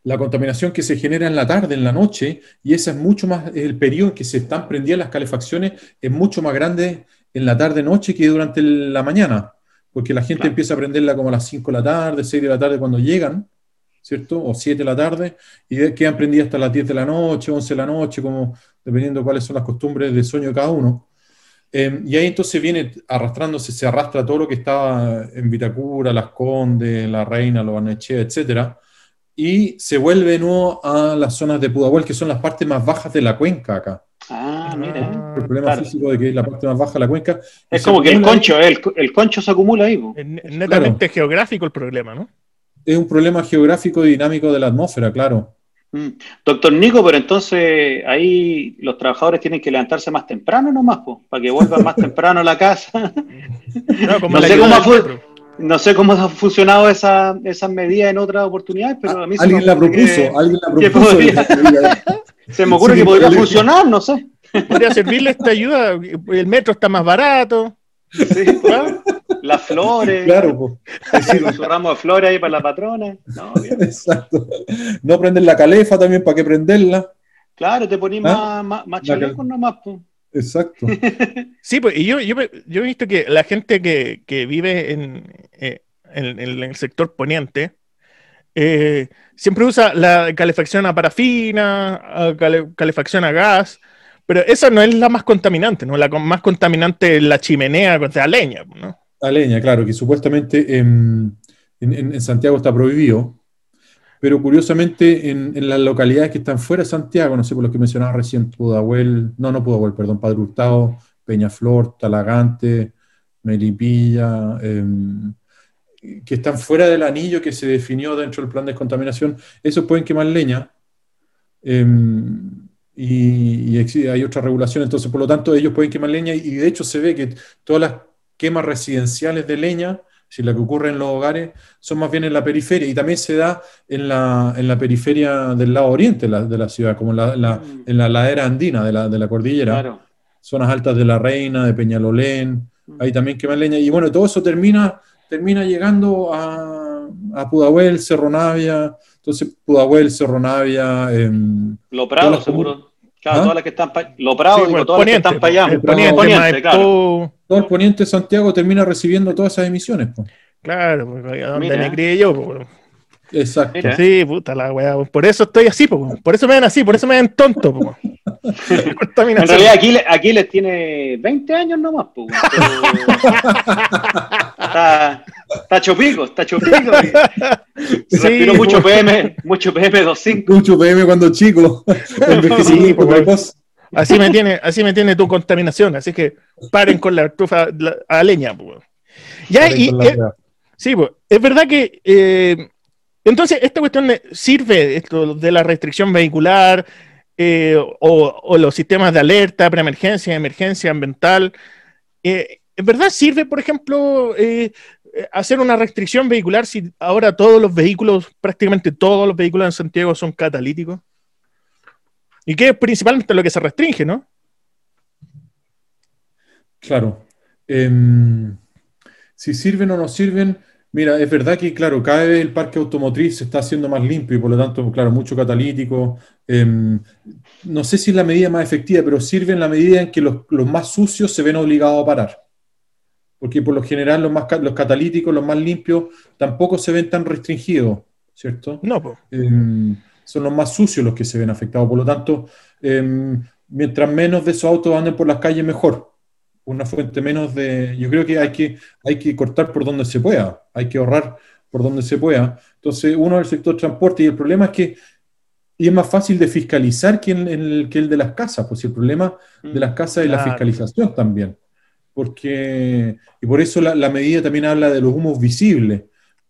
la contaminación que se genera en la tarde, en la noche, y ese es mucho más, el periodo en que se están prendidas las calefacciones es mucho más grande en la tarde-noche que durante la mañana, porque la gente empieza a prenderla como a las 5 de la tarde, 6 de la tarde cuando llegan, ¿cierto? O 7 de la tarde, y quedan prendidas hasta las 10 de la noche, 11 de la noche, como dependiendo cuáles son las costumbres de sueño de cada uno. Em, y ahí entonces viene arrastrándose, se arrastra todo lo que estaba en Vitacura, Las Condes, La Reina, Lo Barnechea, etcétera, y se vuelve nuevo a las zonas de Pudahuel, que son las partes más bajas de la cuenca acá. Ah, mira. El problema físico de que es la parte más baja de la cuenca. Es como que el concho, el, el, concho se acumula ahí. Es netamente geográfico el problema, ¿no? Es un problema geográfico y dinámico de la atmósfera, claro. Mm. Doctor Nico, pero entonces ahí los trabajadores tienen que levantarse más temprano nomás, para que vuelvan más temprano a la casa. No, como no sé cómo fue. No sé cómo ha funcionado esa, esas medidas en otras oportunidades, pero a mí se alguien la propuso, alguien la propuso. se me ocurre que podría funcionar, no sé. Podría servirle esta ayuda. El metro está más barato. Sí, Las flores. Claro, pues. Sí, su ramo de flores ahí para la patrona. No, Exacto. No prender la calefa también, ¿para qué prenderla? Claro, te pones ¿Ah? más, más, chalecos nomás. Pues. Exacto. Sí, pues y yo, yo, yo, he visto que la gente que, que vive en, eh, en, el sector poniente eh, siempre usa la calefacción a parafina, calefacción a gas, pero esa no es la más contaminante, ¿no? La más contaminante es la chimenea con la leña, ¿no? La leña, claro, que supuestamente en, en Santiago está prohibido, pero curiosamente en, las localidades que están fuera de Santiago, no sé por lo que mencionaba recién, Pudahuel, no, no Pudahuel, perdón, Padre Hurtado, Peñaflor, Talagante, Melipilla, em, que están fuera del anillo que se definió dentro del plan de descontaminación, esos pueden quemar leña. Em, y, y, hay otra regulación, entonces por lo tanto ellos pueden quemar leña y de hecho se ve que todas las quemas residenciales de leña si lo que ocurre en los hogares son más bien en la periferia y también se da en la, en la periferia del lado oriente de la, ciudad, como la, mm. en la ladera andina de la, de la cordillera, zonas altas de La Reina, de Peñalolén, mm. ahí también queman leña. Y bueno, todo eso termina, termina llegando a, a Pudahuel, Cerro Navia, entonces Pudahuel, Cerro Navia. Lo Prado, Todas las seguro. Claro, ¿Ah? todas las que están para Lo Prado, Sí, digo, todas las que están para allá. poniente, claro. Todo el poniente de Santiago termina recibiendo todas esas emisiones. po. claro, pues, a donde Mira. me crié yo, pues. Exacto. Mira. Sí, puta la weá. Por eso estoy así, po. por eso me ven así, por eso me ven tonto. po. En realidad aquí, aquí les tiene 20 años nomás, pues. está, está chopico, está chopico. Sí, Respiró mucho po. PM, mucho PM25. Mucho PM cuando chico. Sí. Así me tiene, así me tiene tu contaminación, así que paren con la estufa la- a leña. po. Ya, y, eh, sí, po, es verdad que eh, entonces esta cuestión sirve esto de la restricción vehicular eh, o, o los sistemas de alerta, preemergencia, emergencia ambiental. eh, ¿Es verdad sirve, por ejemplo, hacer una restricción vehicular si ahora todos los vehículos, prácticamente todos los vehículos en Santiago son catalíticos? Y que es principalmente lo que se restringe, ¿no? Claro. Em, si sirven o no sirven, mira, es verdad que, claro, cada vez el parque automotriz se está haciendo más limpio y por lo tanto, claro, mucho catalítico. Em, no sé si es la medida más efectiva, pero sirve en la medida en que los, los más sucios se ven obligados a parar. Porque por lo general los, más, los catalíticos, los más limpios, tampoco se ven tan restringidos, ¿cierto? No, pues. Son los más sucios los que se ven afectados. Por lo tanto, em, mientras menos de esos autos anden por las calles, mejor. Una fuente menos de... Yo creo que hay que, hay que cortar por donde se pueda, hay que ahorrar por donde se pueda. Entonces, uno es el sector transporte y el problema es que y es más fácil de fiscalizar que el, que el de las casas, pues el problema de las casas es la fiscalización también. Porque, y por eso la, la medida también habla de los humos visibles,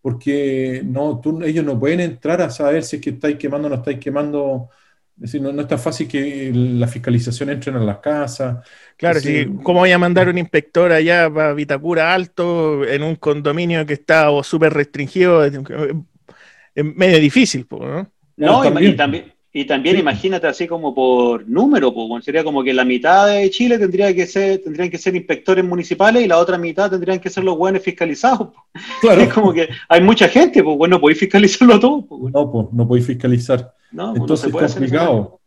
porque no, tú- ellos no pueden entrar a saber si es que estáis quemando o no estáis quemando. Es decir, no, no es tan fácil que la fiscalización entre a las casas. Claro, Sí. sí. ¿Cómo voy a mandar un inspector allá para Vitacura Alto en un condominio que está o súper restringido? Es medio difícil, ¿no? No, y- también. y también, y también Sí. imagínate así como por número, pues, bueno, sería como que la mitad de Chile tendría que ser, tendrían que ser inspectores municipales y la otra mitad tendrían que ser los buenos fiscalizados. pues. Claro. Es como que hay mucha gente, pues bueno, podéis fiscalizarlo todo. Pues, bueno. No, pues, no podéis fiscalizar. no, pues, no Entonces se puede es complicado.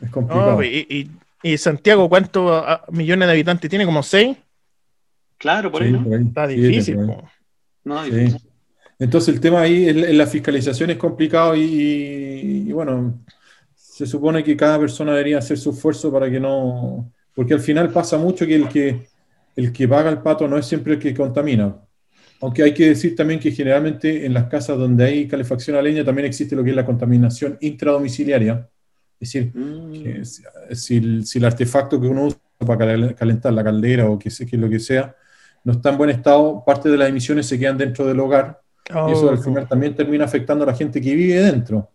Es complicado. No, y, y- y Santiago, ¿cuántos millones de habitantes tiene? ¿Como seis? Claro, por Sí, ahí, ¿no? por ahí. Está difícil. por ahí. No, Sí. Entonces el tema ahí en, la fiscalización es complicado y, y, bueno, se supone que cada persona debería hacer su esfuerzo para que no, porque al final pasa mucho que el que el que paga el pato no es siempre el que contamina. Aunque hay que decir también que generalmente en las casas donde hay calefacción a leña también existe lo que es la contaminación intradomiciliaria. Es decir, Mm. si, si el, si el artefacto que uno usa para cal- calentar la caldera o que, que lo que sea no está en buen estado, parte de las emisiones se quedan dentro del hogar y eso al Oh, final también termina afectando a la gente que vive dentro.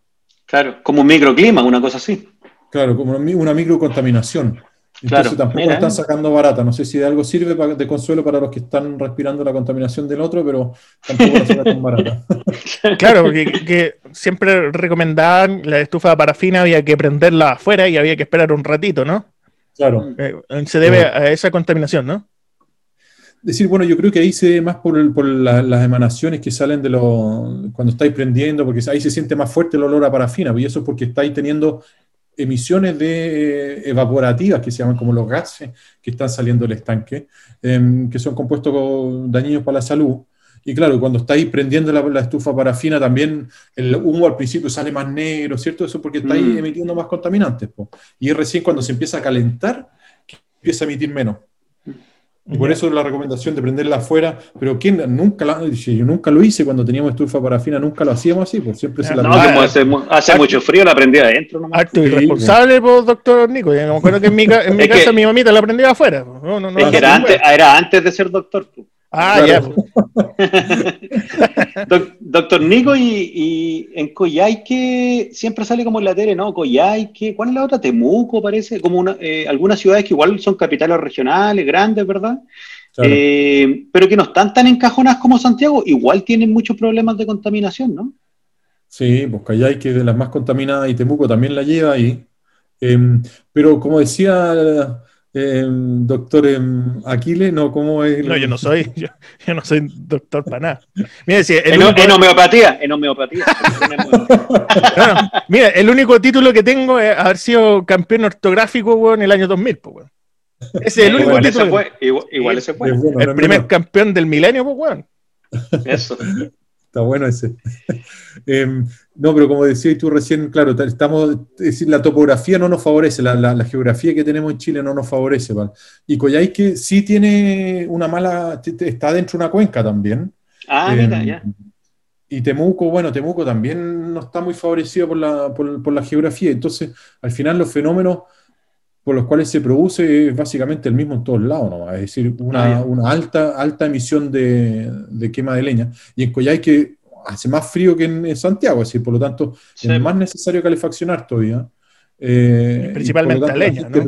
Claro, como un microclima, una cosa así. Claro, como una mi- una microcontaminación. Entonces Claro, tampoco mira. la están sacando barata. No sé si de algo sirve de consuelo para los que están respirando la contaminación del otro, pero tampoco la sacan barata. Claro, porque que siempre recomendaban la estufa de parafina, había que prenderla afuera y había que esperar un ratito, ¿no? Claro. Eh, se debe a esa contaminación, ¿no? Decir, bueno, yo creo que ahí se ve más por, el- por la- las emanaciones que salen de los. cuando estáis prendiendo, porque ahí se siente más fuerte el olor a parafina, y eso es porque estáis teniendo emisiones de eh, evaporativas que se llaman como los gases que están saliendo del estanque, em, que son compuestos dañinos para la salud. Y claro, cuando estáis prendiendo la, la estufa parafina, también el humo al principio sale más negro, ¿cierto? Eso porque estáis Mm. emitiendo más contaminantes. po. Y recién cuando se empieza a calentar empieza a emitir menos. Y por eso la recomendación de prenderla afuera, pero ¿quién nunca la, dice, yo nunca lo hice cuando teníamos estufa parafina, nunca lo hacíamos así, pues siempre se la No, como hace, hace mucho frío, la prendí adentro nomás. Sí, irresponsable, pues, doctor Nico. Yo me acuerdo que en mi, en mi Es que- casa mi mamita la prendía afuera. pues. No, no, no, Es que era antes, era antes de ser doctor. pues. Ah, Claro. ya. Doc- doctor Nico, y, y en Coyhaique siempre sale como en la tele, ¿no? Coyhaique, ¿cuál es la otra? Temuco, parece, como una, eh, algunas ciudades que igual son capitales regionales, grandes, ¿verdad? Claro. Eh, pero que no están tan encajonadas como Santiago, igual tienen muchos problemas de contaminación, ¿no? Sí, pues Callay, que es de las más contaminadas, y Temuco también la lleva ahí. Em, pero como decía Em, doctor em, Aquiles, no, ¿cómo es? No, yo no soy, yo, no soy doctor para nada. Mira, el en, en, homeopatía, en homeopatía. mira, el único título que tengo es haber sido campeón ortográfico en el año 2000, pues, Ese es el único igual título. Ese fue, igual, ese fue. el primer campeón del milenio, pues, weón. Eso. Está bueno ese. Em, no, pero como decías tú recién, claro, estamos, es decir, la topografía no nos favorece, la, geografía que tenemos en Chile no nos favorece. Y que sí tiene una mala, está dentro de una cuenca también. Ah, mira, em, ya. Y Temuco, bueno, Temuco también no está muy favorecido por la, por la geografía. Entonces, al final los fenómenos por los cuales se produce es básicamente el mismo en todos lados, ¿no? es decir, una, ah, una alta, alta emisión de, de, quema de leña. Y en que hace más frío que en, Santiago, es decir, por lo tanto, es más necesario calefaccionar todavía. Eh, Principalmente la leña, ¿no?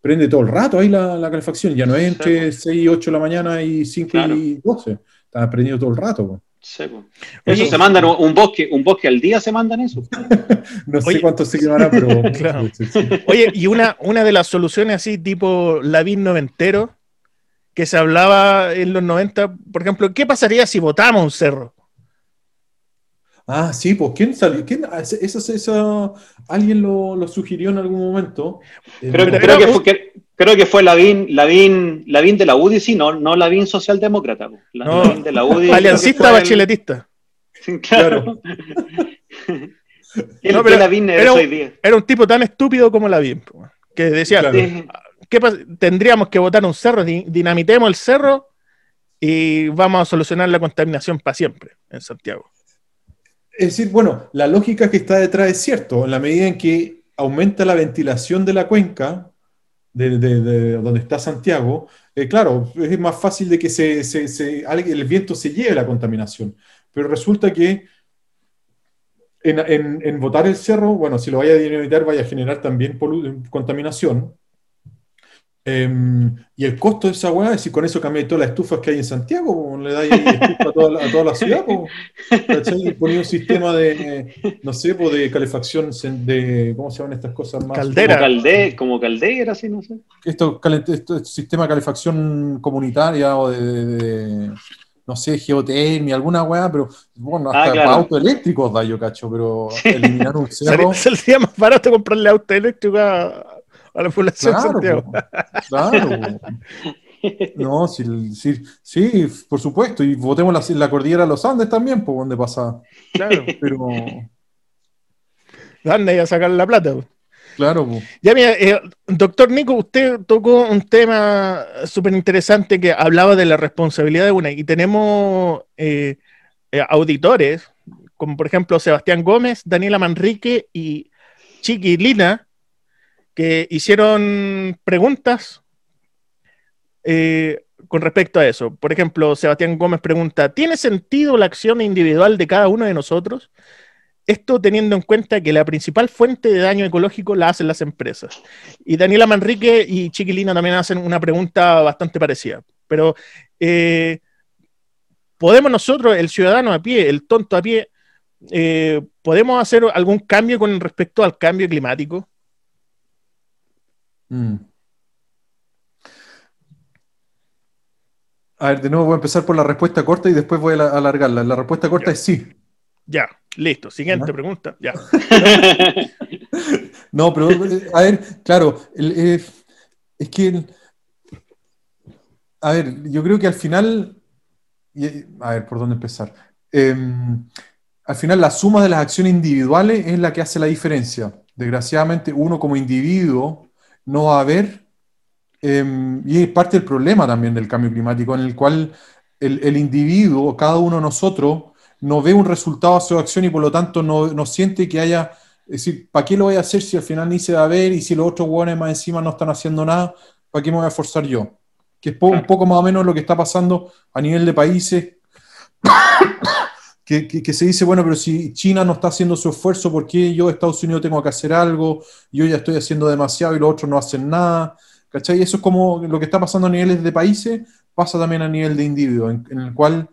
Prende, todo el rato ahí la, la calefacción, ya no es entre 6 y 8 de la mañana y 5 y 12, está prendido todo el rato. Eso se mandan un bosque, un bosque al día se mandan eso. no sé cuánto se quemará, pero. claro. Oye, y una, una de las soluciones así, tipo Lavín noventero, que se hablaba en los 90, por ejemplo, ¿qué pasaría si votamos un cerro? Ah, sí, pues ¿quién salió? ¿Quién, ah, eso, eso, ¿Alguien lo, lo, sugirió en algún momento? Eh, creo, creo, que fue, que, creo que fue Lavín, Lavín, Lavín de la UDI, sí, no, no Lavín socialdemócrata. Lavín de la UDI. Aliancista bacheletista. Claro. no, pero Lavín era, un, era, un, tipo tan estúpido como Lavín, que decía, ¿qué tendríamos que votar un cerro, dinamitemos el cerro y vamos a solucionar la contaminación para siempre en Santiago. Es decir, bueno, la lógica que está detrás es cierto, en la medida en que aumenta la ventilación de la cuenca, de, donde está Santiago, eh, claro, es más fácil de que se, el viento se lleve la contaminación. Pero resulta que en, en, botar el cerro, bueno, si lo vaya a dinamitar, vaya a generar también contaminación. Em, y el costo de esa weá, es si con eso cambia todas las estufas que hay en Santiago, le da estufa a toda, a toda la ciudad, un sistema de, no sé, de calefacción, de, ¿cómo se llaman estas cosas más? Caldera. Como, calde, como caldera, sí, no sé. Esto, esto, sistema de calefacción comunitaria o de, no sé, geotermia, alguna weá, pero bueno, hasta ah, para autos eléctricos da yo cacho, pero eliminar un cerro. Sería más barato comprarle auto eléctrico a a la población claro, Santiago. Claro. No, sí, sí, sí, por supuesto. Y votemos la, la cordillera de los Andes también, por donde pasa. Claro. Pero. Anda a sacar la plata. Claro. Ya mira, eh, doctor Nico, usted tocó un tema súper interesante que hablaba de la responsabilidad de una. Y tenemos eh, eh, auditores, como por ejemplo Sebastián Gómez, Daniela Manrique y Chiqui Lina, que hicieron preguntas eh, con respecto a eso. Por ejemplo, Sebastián Gómez pregunta, ¿tiene sentido la acción individual de cada uno de nosotros? Esto teniendo en cuenta que la principal fuente de daño ecológico la hacen las empresas. Y Daniela Manrique y Chiquilina también hacen una pregunta bastante parecida. Pero, eh, ¿podemos nosotros, el ciudadano a pie, el tonto a pie, eh, podemos hacer algún cambio con respecto al cambio climático? Mm. A ver, de nuevo voy a empezar por la respuesta corta y después voy a alargarla. La respuesta corta es sí. Ya, listo. Siguiente pregunta. Ya. no, pero a ver, claro, eh, es que, a ver, yo creo que al final, a ver, ¿por dónde empezar? Em, al final la suma de las acciones individuales es la que hace la diferencia. Desgraciadamente, uno como individuo no va a haber, em, y es parte del problema también del cambio climático, en el cual el, individuo, cada uno de nosotros, no ve un resultado a su acción y por lo tanto no, siente que haya, es decir, ¿para qué lo voy a hacer si al final ni se va a ver y si los otros hueones más encima no están haciendo nada, ¿para qué me voy a esforzar yo? Que es un poco más o menos lo que está pasando a nivel de países que, se dice, bueno, pero si China no está haciendo su esfuerzo, ¿por qué yo, Estados Unidos, tengo que hacer algo? Yo ya estoy haciendo demasiado y los otros no hacen nada. ¿Cachai? Eso es como lo que está pasando a niveles de países, pasa también a nivel de individuo, en, el cual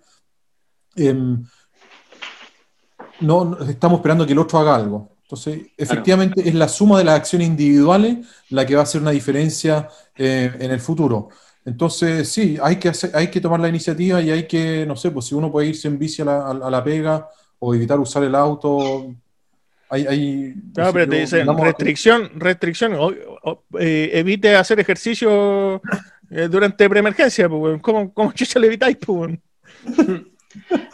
em, no, estamos esperando que el otro haga algo. Entonces, efectivamente, es la suma de las acciones individuales la que va a hacer una diferencia eh, en el futuro. Entonces, sí, hay que, hacer, hay que tomar la iniciativa y hay que, no sé, pues si uno puede irse en bici a la, a la pega o evitar usar el auto, hay, hay, no, pero te dicen restricción, restricción, eh, evite hacer ejercicio eh, durante preemergencia, pues, ¿cómo, cómo chucha le evitáis? Pues?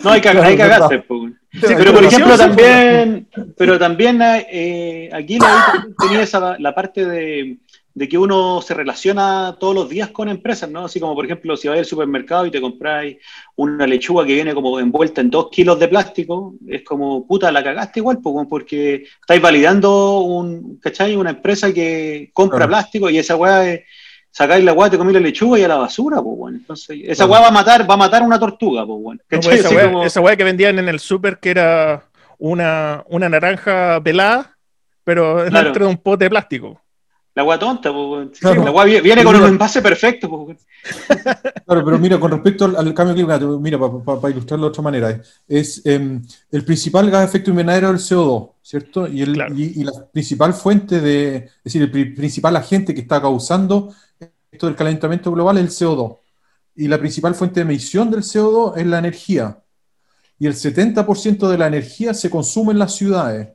No, hay que, hay que hacerse, pues. pero por ejemplo también, pero también eh, aquí la, tenía esa, la parte de, de, que uno se relaciona todos los días con empresas, ¿no? Así como por ejemplo si vas al supermercado y te compráis una lechuga que viene como envuelta en dos kilos de plástico, es como, puta, la cagaste igual, porque estáis validando un, ¿cachai? Una empresa que compra plástico y esa weá es sacáis la weá, te comí la lechuga y a la basura, pues bueno. Entonces, esa weá va a matar, va a matar una tortuga, pues bueno. pues esa, weá, que vendían en el súper que era una, una naranja pelada, pero dentro de un pote de plástico. La weá tonta, pues, la weá viene con un envase perfecto. Pues, claro, pero mira, con respecto al, cambio climático, mira, para ilustrarlo de otra manera, es em, el principal gas de efecto invernadero es el CO2, ¿cierto? Y, el, y, la principal fuente de, es decir, el principal agente que está causando esto del calentamiento global es el CO2. Y la principal fuente de emisión del CO2 es la energía. Y el 70% de la energía se consume en las ciudades.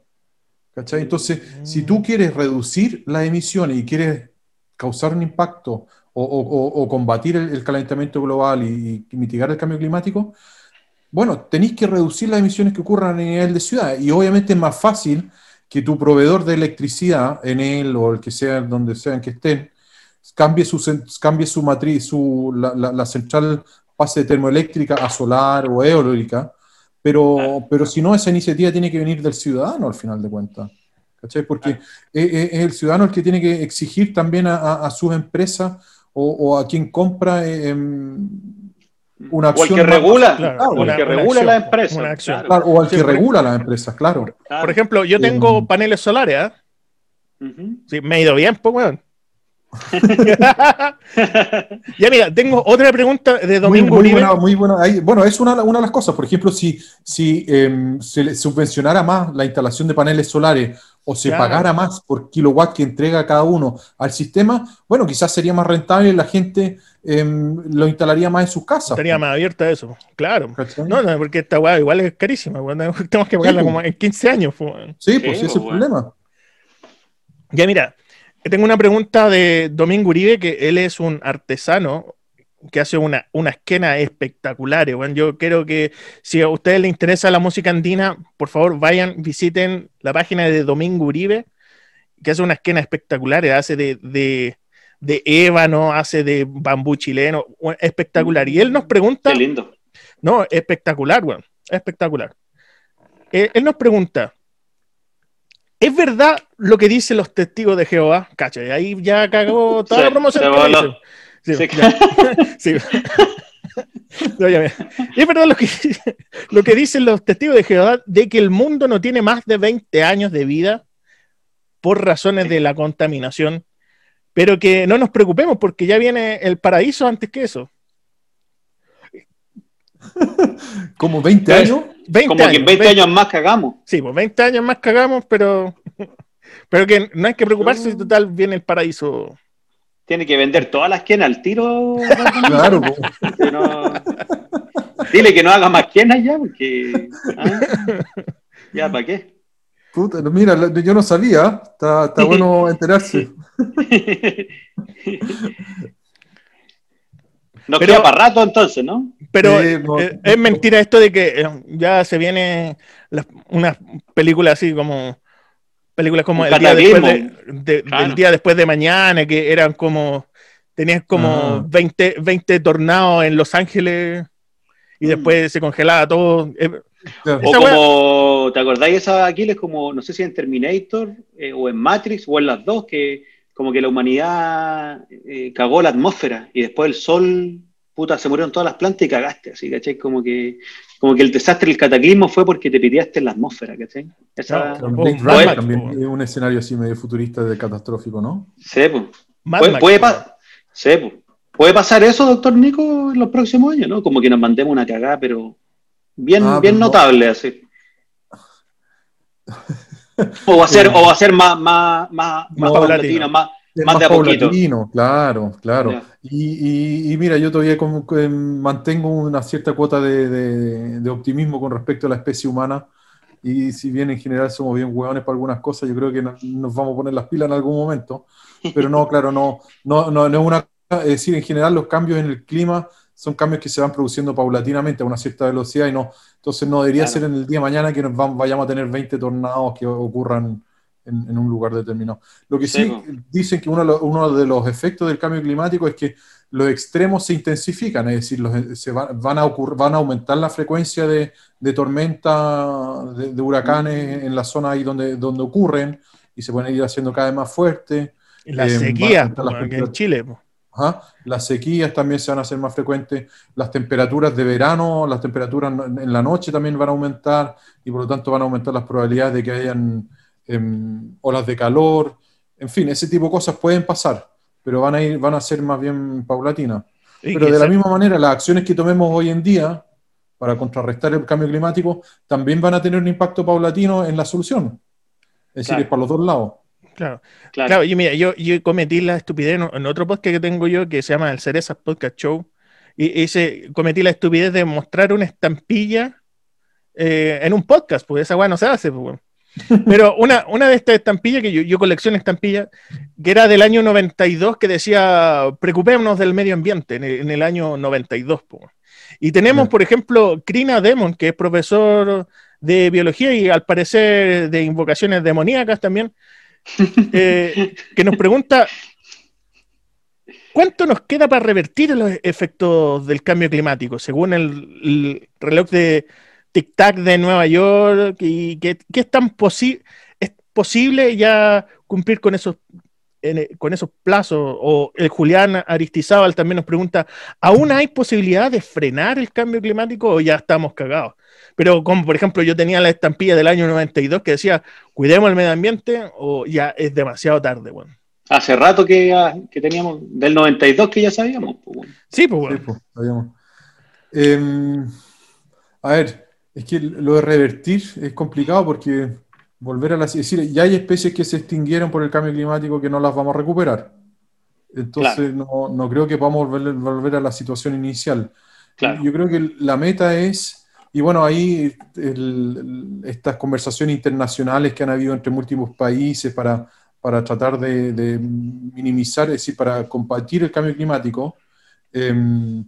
Entonces, si tú quieres reducir las emisiones y quieres causar un impacto o, combatir el, calentamiento global y, mitigar el cambio climático, bueno, tenéis que reducir las emisiones que ocurran a nivel de ciudad. Y obviamente es más fácil que tu proveedor de electricidad, en él o el que sea, donde sean que estén, cambie su, cambie su matriz, su, la, central pase de termoeléctrica a solar o eólica, pero, pero si no, esa iniciativa tiene que venir del ciudadano al final de cuentas. ¿Cachai? Porque es, el ciudadano el que tiene que exigir también a, a, sus empresas o, o, a quien compra eh, em, una acción. O al que regula, claro, o al que regula la empresa. Claro, o al que regula las empresas, claro. Por ejemplo, yo tengo em, paneles solares, ¿eh? sí, me he ido bien, pues, bueno. ya mira, tengo otra pregunta de Domingo muy, muy buena, bueno, es una, una, de las cosas. Por ejemplo, si, si em, se le subvencionara más la instalación de paneles solares o se pagara más por kilowatt que entrega cada uno al sistema, bueno, quizás sería más rentable y la gente em, lo instalaría más en sus casas. Estaría más abierta eso, claro. No, no, porque esta weá igual es carísima, tenemos que pagarla como en 15 años. Sí, pues ese es el problema. Ya mira, tengo una pregunta de Domingo Uribe, que él es un artesano que hace una, una esquena espectacular. Bueno, yo quiero que si a ustedes les interesa la música andina, por favor vayan, visiten la página de Domingo Uribe, que hace una esquena espectacular, hace de, de, de ébano, hace de bambú chileno, espectacular. Y él nos pregunta... Qué lindo. No, espectacular, bueno, espectacular. Eh, él nos pregunta, ¿Es verdad lo que dicen los testigos de Jehová? Cacha, ahí ya cagó toda la promoción. Sí, sí, sí. es verdad lo que, lo que dicen los testigos de Jehová de que el mundo no tiene más de 20 años de vida por razones de la contaminación, pero que no nos preocupemos porque ya viene el paraíso antes que eso. ¿Como 20 años? 20 Como que en 20, años más cagamos. Sí, pues 20 años más cagamos, pero, pero que no hay que preocuparse si total viene el paraíso. Tiene que vender todas las quenas al tiro. claro. Dile que no haga más quenas ya, porque. ¿ah? Ya, ¿para qué? Puta, mira, yo no sabía. Está, está bueno enterarse. No queda para rato entonces, ¿no? Pero eh, es mentira esto de que eh, ya se viene una película así como películas como el día, después de, el día después de mañana, que eran como tenías como 20, 20 tornados en Los Ángeles y mm. después se congelaba todo. Eh, o como, ¿te acordáis esa Aquiles como, no sé si en Terminator o en Matrix o en las dos, que como que la humanidad eh, cagó la atmósfera y después el sol, puta, se murieron todas las plantas y cagaste, así, ¿cachai? Como que, como que el desastre, el cataclismo fue porque te piteaste en la atmósfera, ¿cachai? Esa, también es un escenario así medio futurista de catastrófico, ¿no? Sí, pues. Puede, puede, pasar eso, doctor Nico, en los próximos años, ¿no? Como que nos mandemos una cagada, pero bien, ah, bien notable, así. O va a ser, Eh, o va a ser más, más, más, más no, paulatino, más, Es más de a poquito. claro, claro. Ya. Y, y- y mira, yo todavía como que mantengo una cierta cuota de, de- de optimismo con respecto a la especie humana. Y si bien en general somos bien hueones para algunas cosas, yo creo que nos, nos vamos a poner las pilas en algún momento. Pero no, claro, no, no, no, no es una. Es decir, en general los cambios en el clima son cambios que se van produciendo paulatinamente a una cierta velocidad y no. Entonces no debería Claro. ser en el día de mañana que nos vayamos a tener 20 tornados que ocurran en, en un lugar determinado. Lo que Sí, dicen que uno de, los, uno de los efectos del cambio climático es que los extremos se intensifican, es decir, los- se van, van, a ocurrir, van a aumentar la frecuencia de, de tormentas, de, de huracanes en la zona ahí donde, donde ocurren y se pueden ir haciendo cada vez más fuertes. Eh, sequías, van a aumentar las po, que en. Chile. po. Ajá. Las sequías también se van a hacer más frecuentes, las temperaturas de verano, las temperaturas en la noche también van a aumentar y por lo tanto van a aumentar las probabilidades de que hayan em, olas de calor, en fin, ese tipo de cosas pueden pasar, pero van a ir, van a ser más bien paulatinas. Pero de la misma manera, las acciones que tomemos hoy en día para contrarrestar el cambio climático también van a tener un impacto paulatino en la solución. Es decir, es para los dos lados. Claro. Claro. Claro, yo, mira, yo, yo cometí la estupidez en, en otro podcast que tengo yo que se llama el Cerezas Podcast Show. Y cometí la estupidez de mostrar una estampilla eh, en un podcast, porque esa weá no se hace. pues. Pero una, una de estas estampillas, que yo, yo colecciono estampillas, que era del año 92, que decía, preocupémonos del medio ambiente, en el, en el año 92. pues. Y tenemos, por ejemplo, Krina Demon, que es profesor de biología y al parecer de invocaciones demoníacas también, eh, que nos pregunta ¿cuánto nos queda para revertir los efectos del cambio climático? Según el, el reloj de tic-tac de Nueva York, y que es tan posi es posible ya cumplir con esos con esos plazos, o el Julián Aristizábal también nos pregunta, ¿aún hay posibilidad de frenar el cambio climático o ya estamos cagados? Pero como por ejemplo yo tenía la estampilla del año 92 que decía, cuidemos el medio ambiente o ya es demasiado tarde, bueno. Hace rato que, ya- que teníamos, del 92 que ya sabíamos. pues, bueno. Sí, pues Sí, bueno. pues, sabíamos. Em, a ver, es que lo de revertir es complicado porque volver a la... Es decir, ya hay especies que se extinguieron por el cambio climático que no las vamos a recuperar. Entonces no, no creo que podamos volver, volver a la situación inicial. Claro. Yo creo que la meta es, y bueno, ahí el- estas conversaciones internacionales que han habido entre múltiples países para, para tratar de, de minimizar, es decir, para combatir el cambio climático, em,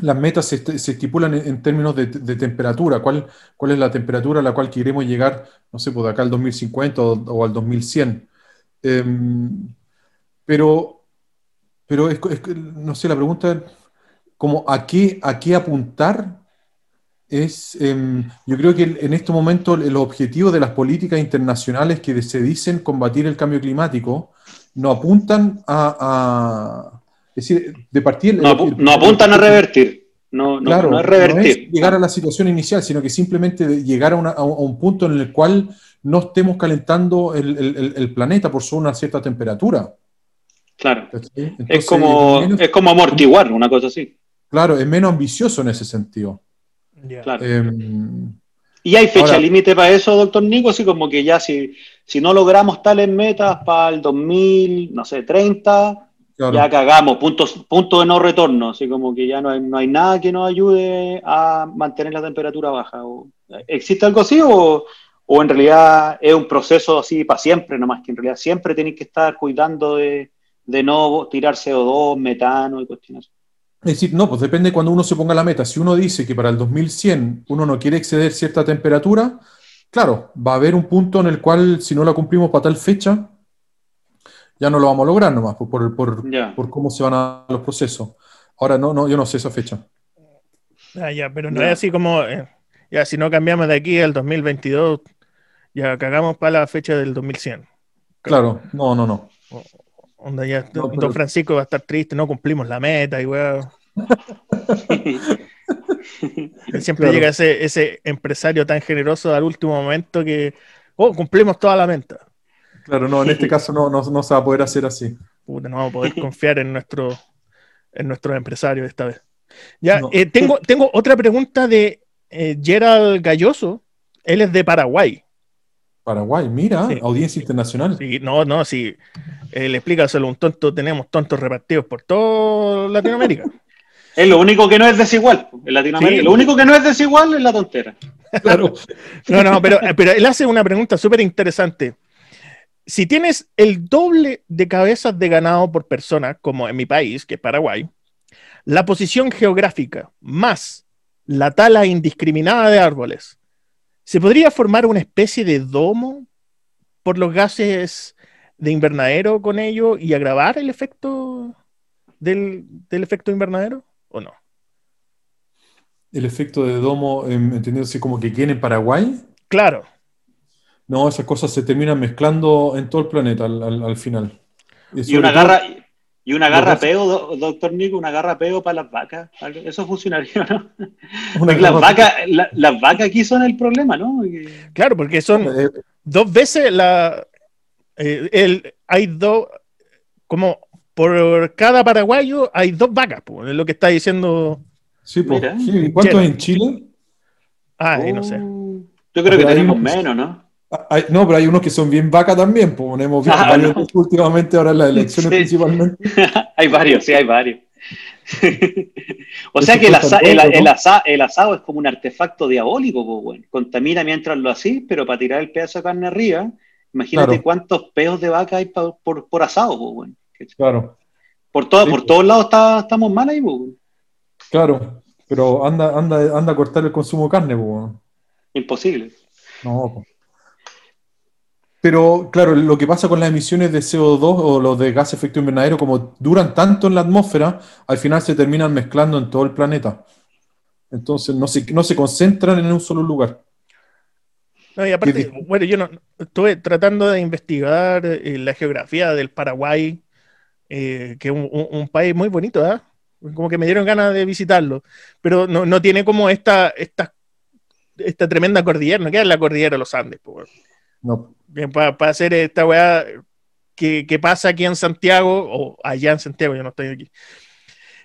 las metas se, se estipulan en, términos de, de temperatura. ¿Cuál, ¿Cuál es la temperatura a la cual queremos llegar, no sé, pues de acá al 2050 o, o al 2100? Em, pero, pero es, es no sé, la pregunta como a qué, a qué apuntar es, em, yo creo que en este momento los objetivos de las políticas internacionales que se dicen combatir el cambio climático no apuntan a, a- es decir, de partir... No, apu- no apuntan a revertir. No, no, Claro, no es revertir. es llegar a la situación inicial, sino que simplemente llegar a, una- a un- punto en el cual no estemos calentando el, el- el- el planeta por sobre una cierta temperatura. Claro. ¿cachai? Es Entonces, como, menos- es como amortiguar, una cosa así. claro, es menos ambicioso en ese sentido. Claro. Em, ¿Y hay fecha límite para eso, doctor Nico? Así como que ya si, si no logramos tales metas para el 2000, no sé, 30, claro. ya cagamos, puntos, punto de no retorno. Así como que ya no hay, no hay nada que nos ayude a mantener la temperatura baja. O- ¿Existe algo así o, o en realidad es un proceso así para siempre nomás? Que en realidad siempre tenéis que estar cuidando de, de no tirar CO2, metano y cuestiones. Es decir, no, pues depende cuando uno se ponga la meta. Si uno dice que para el 2100 uno no quiere exceder cierta temperatura, claro, va a haber un punto en el cual si no la cumplimos para tal fecha, ya no lo vamos a lograr nomás, pues, por, por, Ya. por cómo se van a los procesos. Ahora, no, no, yo no sé esa fecha. Ah, ya, pero no es así como, eh, ya si no cambiamos de aquí al 2022, ya cagamos para la fecha del 2100. Claro, no, no, no. Onda ya, No, don Francisco va a estar triste, no cumplimos la meta y weón. Siempre Claro. llega ese, ese empresario tan generoso al último momento que, oh, cumplimos toda la meta. Claro, no, en este caso no, no, no se va a poder hacer así. Puta, no vamos a poder confiar en nuestro en nuestros empresarios esta vez. Ya, No. eh, tengo, tengo otra pregunta de eh, Gerald Galloso. Él es de Paraguay. Paraguay, mira, Sí. audiencia internacional. Sí, no, no, sí. Eh, le explícaselo un tonto, tenemos tontos repartidos por toda Latinoamérica. Es lo único que no es desigual en Latinoamérica. Sí. Lo único que no es desigual es la tontera. Claro. No, no, pero, pero él hace una pregunta súper interesante. Si tienes el doble de cabezas de ganado por persona, como en mi país, que es Paraguay, la posición geográfica más la tala indiscriminada de árboles, ¿se podría formar una especie de domo por los gases de invernadero con ello y agravar el efecto del, del efecto invernadero? ¿O no? El efecto de domo, em, entendiéndose como que quiere en Paraguay. Claro. No, esas cosas se terminan mezclando en todo el planeta al, al- al final. Y una todo- garra, y una garra peo, do- doctor Nico, una garra peo para las vacas. Eso funcionaría, ¿no? Las vacas, la- las vacas aquí son el problema, ¿no? Claro, porque son, Eh, dos veces la eh, el, hay dos como por cada paraguayo hay dos vacas pues, es lo que está diciendo sí, pues, Mira. sí, ¿y ¿Cuántos en Chile? ah no sé Oh, Yo creo que tenemos menos, ¿no? Ah, hay- no, pero hay unos que son bien vaca también, pues hemos visto Ah, varios no. últimamente ahora en las elecciones Sí. principalmente. hay varios, sí, hay varios. o Eso sea que el, asa- el- poco, ¿no? el asa- el asado es como un artefacto diabólico, pues, bueno. contamina mientras lo así, pero para tirar el pedazo de carne arriba, imagínate Claro. cuántos peos de vaca hay pa- por, por asado, pues, bueno. Claro, Por, todo, Sí, por pues. todos lados está- estamos mal ahí, pues, bueno. claro. Pero anda, anda, anda a cortar el consumo de carne, pues. imposible. No, po. Pero claro, lo que pasa con las emisiones de CO2 o los de gas efecto invernadero, como duran tanto en la atmósfera, al final se terminan mezclando en todo el planeta. Entonces no se, no se concentran en un solo lugar. No, y aparte, bueno, yo no, estuve tratando de investigar eh, la geografía del Paraguay, eh, que es un, un- un país muy bonito, ¿ah? Como que me dieron ganas de visitarlo, pero no, no tiene como esta, esta, esta tremenda cordillera, no queda en la cordillera de los Andes, pues, No, para hacer esta weá que, que pasa aquí en Santiago, o allá en Santiago, yo no estoy aquí.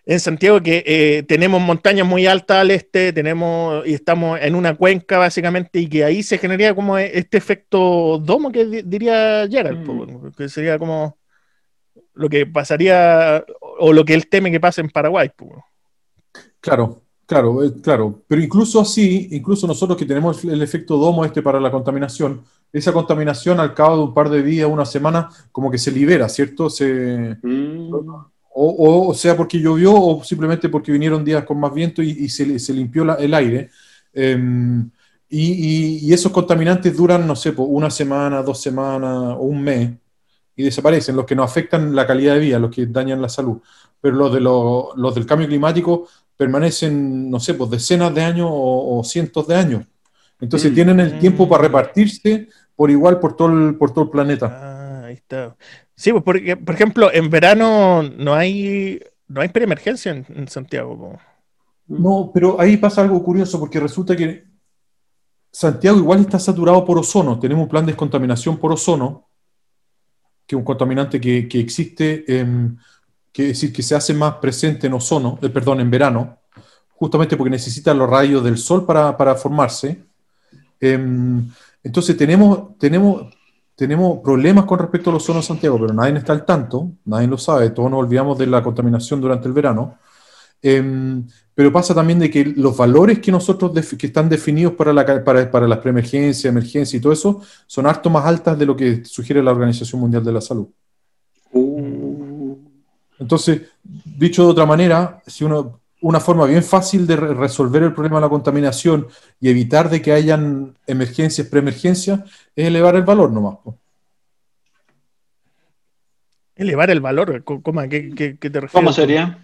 En Santiago que eh, tenemos montañas muy altas al este, tenemos y estamos en una cuenca básicamente y que ahí se generaría como este efecto domo que di- diría Gerald, Mm. que sería como lo que pasaría o lo que él teme que pase en Paraguay. claro, claro, eh, claro. Pero incluso así, incluso nosotros que tenemos el efecto domo este para la contaminación, esa contaminación al cabo de un par de días, una semana, como que se libera, ¿cierto? Se, Mm. O, o- sea porque llovió o simplemente porque vinieron días con más viento y, y se, se limpió la- el aire. Em, y, y- y esos contaminantes duran, no sé, una semana, dos semanas o un mes y desaparecen, los que nos afectan la calidad de vida, los que dañan la salud. Pero los, de los, los del cambio climático permanecen, no sé, pues decenas de años o, o cientos de años. Entonces Mm. tienen el tiempo para repartirse por igual por todo el, por todo el planeta. Ah, ahí está. Sí, pues porque, por ejemplo, en verano no hay, no hay preemergencia en, en Santiago. No, pero ahí pasa algo curioso porque resulta que Santiago igual está saturado por ozono. Tenemos un plan de descontaminación por ozono, que es un contaminante que, que existe, em, que es decir, que se hace más presente en ozono, eh, perdón, en verano, justamente porque necesita los rayos del sol para, para formarse. Em, entonces tenemos, tenemos, tenemos problemas con respecto al ozono en Santiago, pero nadie está al tanto, nadie lo sabe, todos nos olvidamos de la contaminación durante el verano. Em, pero pasa también de que los valores que nosotros que están definidos para, la, para, para las preemergencias, emergencias y todo eso son harto más altas de lo que sugiere la Organización Mundial de la Salud. Entonces, dicho de otra manera, si uno, una forma bien fácil de re- resolver el problema de la contaminación y evitar de que hayan emergencias, preemergencias, es elevar el valor nomás. po. Elevar el valor, ¿cómo, ¿a qué, qué- qué te refieres? ¿Cómo sería?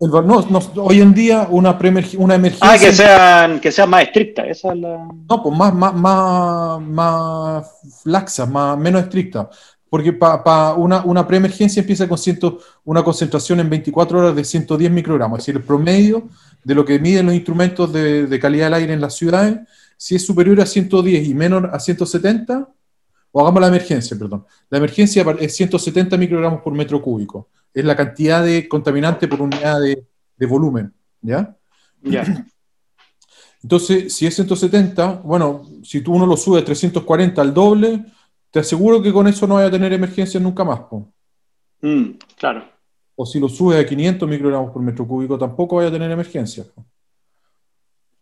El no, no, hoy en día una, preemerg- una emergencia... Ah, que sean, que sean más estrictas, esa es la. No, pues más, más, más, más laxa, más, menos estricta. Porque para una, una preemergencia empieza con ciento, una concentración en 24 horas de 110 microgramos. Es decir, el promedio de lo que miden los instrumentos de, de calidad del aire en las ciudades, si es superior a 110 y menor a 170, o hagamos la emergencia, perdón. La emergencia es 170 microgramos por metro cúbico. Es la cantidad de contaminante por unidad de, de volumen. ¿Ya? Ya. Entonces, si es 170, bueno, si tú uno lo sube de 340 al doble, te aseguro que con eso no vaya a tener emergencias nunca más. Mm, claro. O si lo subes a 500 microgramos por metro cúbico, tampoco vaya a tener emergencias.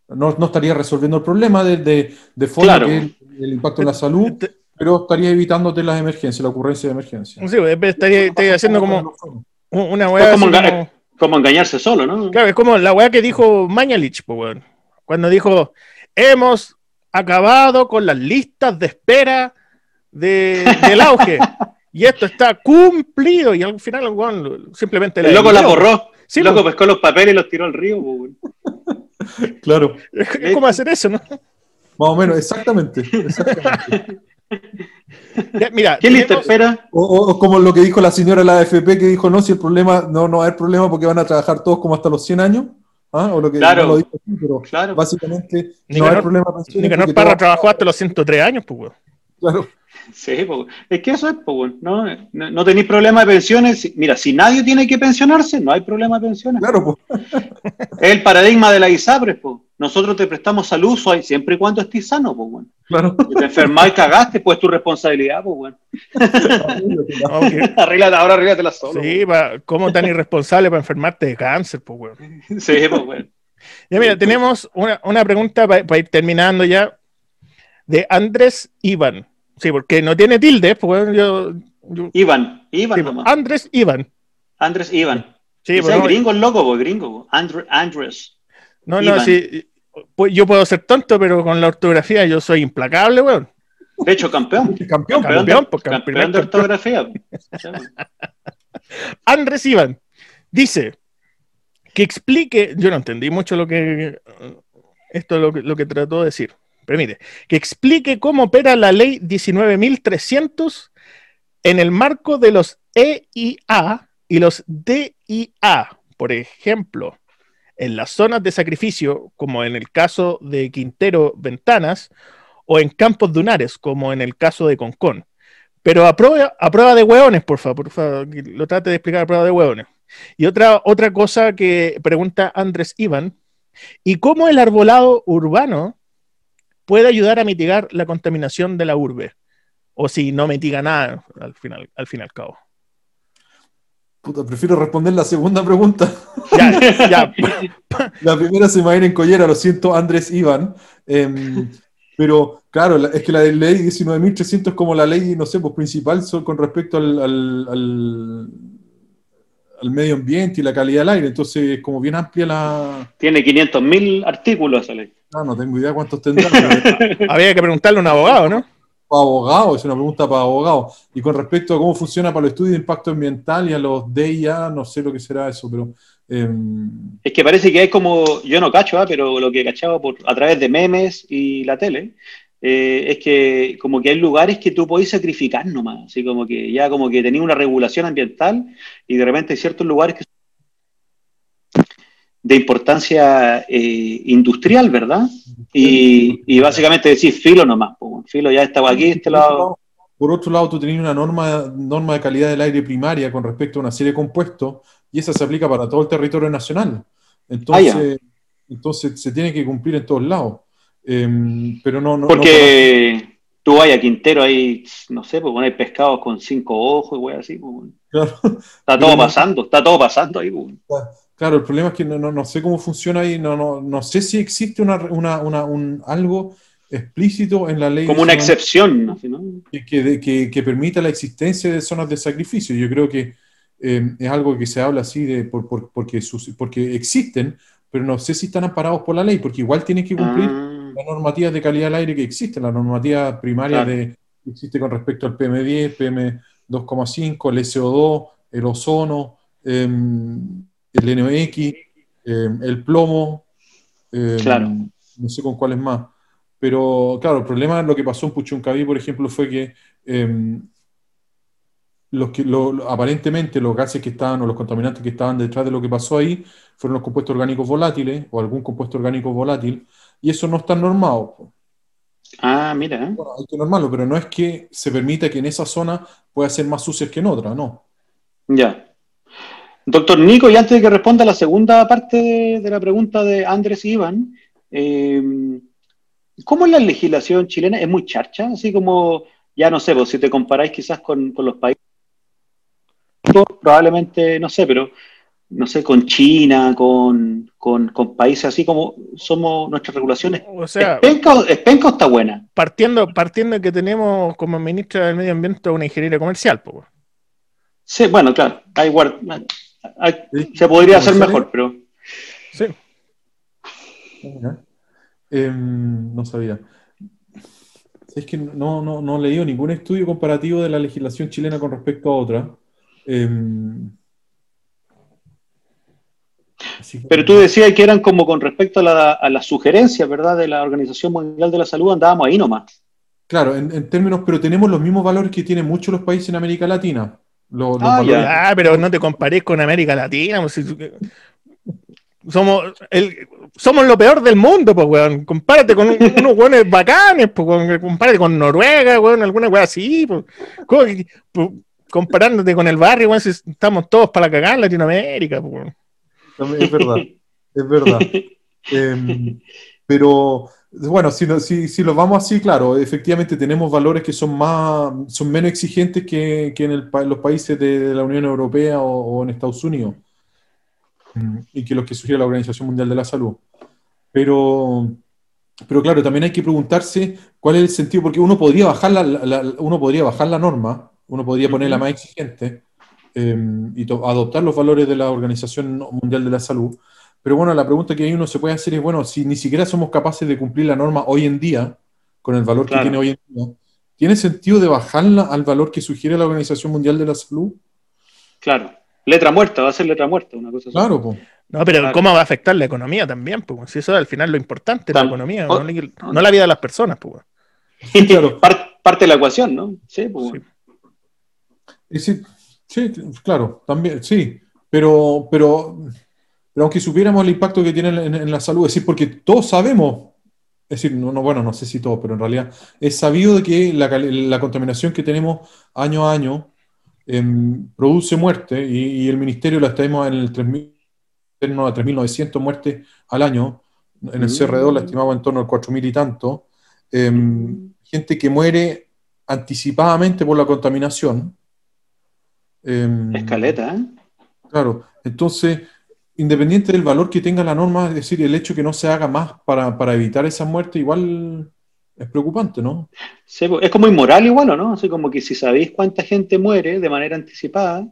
No, no, estaría resolviendo el problema de, de, de forma que el, el, impacto en la salud, pero estaría evitándote las emergencias, la ocurrencia de emergencias. Sí, estaría, estaría haciendo como una weá. Como, como, como, engañarse solo, ¿no? Claro, es como la weá que dijo Mañalich, pues, weón. Cuando dijo, hemos acabado con las listas de espera de, del auge. y esto está cumplido. Y al final, simplemente. El loco la borró. Sí, el loco pescó los papeles y los tiró al río, pues, Claro. Es como hacer eso, ¿no? Más o menos, exactamente. exactamente. Ya, mira, ¿Qué lista espera? O, o, como lo que dijo la señora de la AFP, que dijo, no, si el problema, no, no va a haber problema porque van a trabajar todos como hasta los 100 años. ¿Ah? O lo que claro, no lo dijo aquí, pero claro. básicamente no va a haber problema. Nicanor Parra trabajó hasta los 103 años, pues, weón. Claro, Sí, po. es que eso es, po, ¿no? No, no tenéis problema de pensiones. Si- Mira, si nadie tiene que pensionarse, no hay problema de pensiones. claro, pues. Es el paradigma de la ISAPRES, po. Nosotros te prestamos salud so- siempre y cuando estés sano, po, weón. claro. Si te enfermas y cagaste, pues tu responsabilidad, po, weón. Aunque- Arréglate, ahora arréglatela solo. Sí, pa- ¿cómo tan irresponsable para enfermarte de cáncer, pues. Sí, po. Ya mira, tenemos una, una pregunta para ir terminando ya de Andrés Iván. Sí, porque no tiene tilde, pues yo, yo- Iván, Iván sí, nomás. Andrés Iván. Andrés Iván. Sí, pues, es no, gringo, el loco, po, gringo. po. Andr- Andrés. no, no, sí, pues yo puedo ser tonto, pero con la ortografía yo soy implacable, weón. De hecho, campeón. Campeón. Campeón, de, pues, campeón de campeón. ortografía. Sí, weón. Andrés Iván dice que explique, yo no entendí mucho lo que esto lo que, lo que trató de decir, pero mire, que explique cómo opera la ley 19.300 en el marco de los EIA y los DIA, por ejemplo, en las zonas de sacrificio, como en el caso de Quintero Ventanas, o en campos dunares, como en el caso de Concón. Pero a prueba, de hueones, por favor, por favor, lo trate de explicar a prueba de hueones. Y otra, otra cosa que pregunta Andrés Iván, ¿y cómo el arbolado urbano puede ayudar a mitigar la contaminación de la urbe? O si no mitiga nada al final, al fin y al cabo. Puta, prefiero responder la segunda pregunta. Ya, ya, La primera se me va a ir en collera, lo siento, Andrés Iván. Em, pero claro, la- es que la ley 19.300 es como la ley, no sé, pues principal con respecto al, al, al- al medio ambiente y la calidad del aire. Entonces, es como bien amplia la. Tiene 500.000 artículos esa ley. Ah, no tengo idea cuántos tendrá. pero había que preguntarle a un abogado, ¿no? para abogados, es una pregunta para abogados. Y con respecto a cómo funciona para los estudios de impacto ambiental y a los DIA, no sé lo que será eso, pero. em, Es que parece que hay como, yo no cacho, ¿ah? pero lo que he cachado por, a través de memes y la tele, eh, es que como que hay lugares que tú podés sacrificar nomás, así como que ya como que tenía una regulación ambiental y de repente hay ciertos lugares que de importancia eh, industrial, ¿verdad? Y, y básicamente decís filo nomás, filo ya estaba aquí, este lado. Por otro lado, tú tenías una norma, norma de calidad del aire primaria con respecto a una serie de compuestos y esa se aplica para todo el territorio nacional. Entonces, entonces se tiene que cumplir en todos lados. Em, pero no, no, no Porque tú vas a Quintero ahí, no sé, pues poner pescados con cinco ojos y así, pues. Claro, Está todo pasando, está todo pasando ahí, pues. Claro, el problema es que no, no, no sé cómo funciona ahí, no, no, no sé si existe una, una, una- un, algo explícito en la ley Como una excepción, ¿no? que, que, que- que permita la existencia de zonas de sacrificio. Yo creo que eh, es algo que se habla así de por, por- porque, sus- porque existen, pero no sé si están amparados por la ley, porque igual tienen que cumplir Ah, las normativas de calidad del aire que existen, la normativa primaria Claro. de, que existe con respecto al PM10, PM2,5, el SO2, el ozono, em, el NOx, em, el plomo, em, Claro. no sé con cuáles más. Pero claro, el problema, lo que pasó en Puchuncaví, por ejemplo, fue que em, los que lo- aparentemente los gases que estaban o los contaminantes que estaban detrás de lo que pasó ahí fueron los compuestos orgánicos volátiles o algún compuesto orgánico volátil, y eso no está normado. ah, mira, ¿eh? Bueno, hay que normarlo, pero no es que se permita que en esa zona pueda ser más sucias que en otra, no. ya. Doctor Nico, y antes de que responda la segunda parte de, de la pregunta de Andrés y Iván, eh, ¿cómo es la legislación chilena? ¿Es muy charcha? Así como, ya no sé, vos, si te comparáis quizás con, con los países, probablemente, no sé, pero no sé, con China, con, con, con, países así como somos nuestras regulaciones. O sea, ¿Es penca, o- es penca o está buena? partiendo, partiendo de que tenemos como ministra del Medio Ambiente una ingeniera comercial, pues. Sí, bueno, claro, hay guard- hay- Sí. se podría hacer mejor, pero Sí. Em, no sabía. Es que no, no, no he leído ningún estudio comparativo de la legislación chilena con respecto a otra. Em, Pero tú decías que eran como con respecto a la, a las sugerencias, ¿verdad? De la Organización Mundial de la Salud, andábamos ahí nomás. Claro, en, en términos, pero tenemos los mismos valores que tienen muchos los países en América Latina. Ah, Ah, pero no te compares con América Latina. pues, si- somos, el, somos lo peor del mundo, pues, weón. Compárate con un- unos weones bacanes, pues. Compárate con Noruega, weón, alguna weá así, pues. ¿Cómo que- pues, comparándote con el barrio, weón, si estamos todos para la cagada en Latinoamérica, pues, Es verdad, es verdad. Em, pero bueno, si, si, si lo vamos así, claro, efectivamente tenemos valores que son más, son menos exigentes que, que en el los países de la Unión Europea o, o en Estados Unidos, y que los que sugiere la Organización Mundial de la Salud. Pero, pero claro, también hay que preguntarse cuál es el sentido, porque uno podría bajar la, la- la- uno podría bajar la norma, uno podría ponerla más exigente eh, y to- adoptar los valores de la Organización Mundial de la Salud. Pero bueno, la pregunta que ahí uno se puede hacer es, bueno, si ni siquiera somos capaces de cumplir la norma hoy en día, con el valor Claro. que tiene hoy en día, ¿tiene sentido de bajarla al valor que sugiere la Organización Mundial de la Salud? Claro. Letra muerta, va a ser letra muerta, una cosa así. Claro, pues. No, pero Claro. ¿cómo va a afectar la economía también? Pues, si eso es al final lo importante, la Tam- economía, o- no, la- no la vida de las personas, pues. claro. Par- parte de la ecuación, ¿no? Sí, pues, sí, sí, claro, también, sí, pero, pero, pero aunque supiéramos el impacto que tiene en, en la salud, es decir, porque todos sabemos, es decir, no, no, bueno, no sé si todos, pero en realidad es sabido de que la, contaminación que tenemos año a año em, produce muerte y, y el ministerio la estimamos en el 3.000, en torno a 3.900 muertes al año, en el Mm. CR2 la estimamos en torno a 4.000 y tanto, em, gente que muere anticipadamente por la contaminación. Em, Escaleta, ¿eh? Claro, entonces, independiente del valor que tenga la norma, es decir, el hecho que no se haga más para, para evitar esa muerte, igual es preocupante, ¿no? Sí, pues, es como inmoral igual, ¿o no? Así como que si sabéis cuánta gente muere de manera anticipada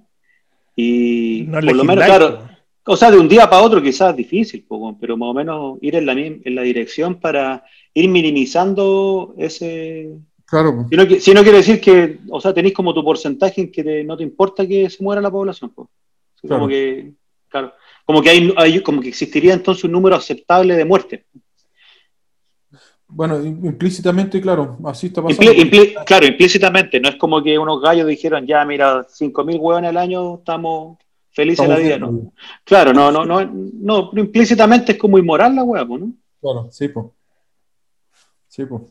y No por lo menos, claro, pues. o sea, de un día para otro quizás es difícil, pues, pero más o menos ir en la, en la dirección para ir minimizando ese... Claro, Si no, si no quiere decir que, o sea, tenéis como tu porcentaje en que te- no te importa que se muera la población, pues. Claro. Como que, claro, como que hay, hay- como que existiría entonces un número aceptable de muertes. bueno, im- implícitamente, claro, así está pasando. Claro, implícitamente, no es como que unos gallos dijeron, ya, mira, 5.000 hueones al año, estamos felices en la vida, Estamos ¿no? bien. Claro, no, no, no, no, pero implícitamente es como inmoral la hueá, ¿no? Claro, sí, pues. Sí, pues.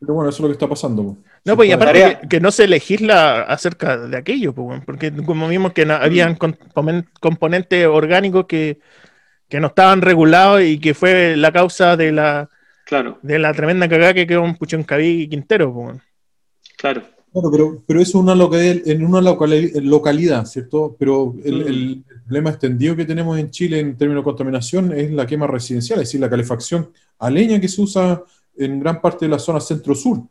Pero bueno, eso es lo que está pasando. po. No, pues y aparte que, que no se legisla acerca de aquello, pues, porque como vimos que no- Mm. habían componen- componentes orgánicos que, que no estaban regulados y que fue la causa de la, Claro, de la tremenda cagada que quedó en Puchoncaví y Quintero, pues, claro. Claro, pero, pero eso es una localidad, en una locali- localidad, ¿cierto? Pero el, Mm. el problema extendido que tenemos en Chile en términos de contaminación es la quema residencial, es decir, la calefacción a leña que se usa en gran parte de la zona centro-sur.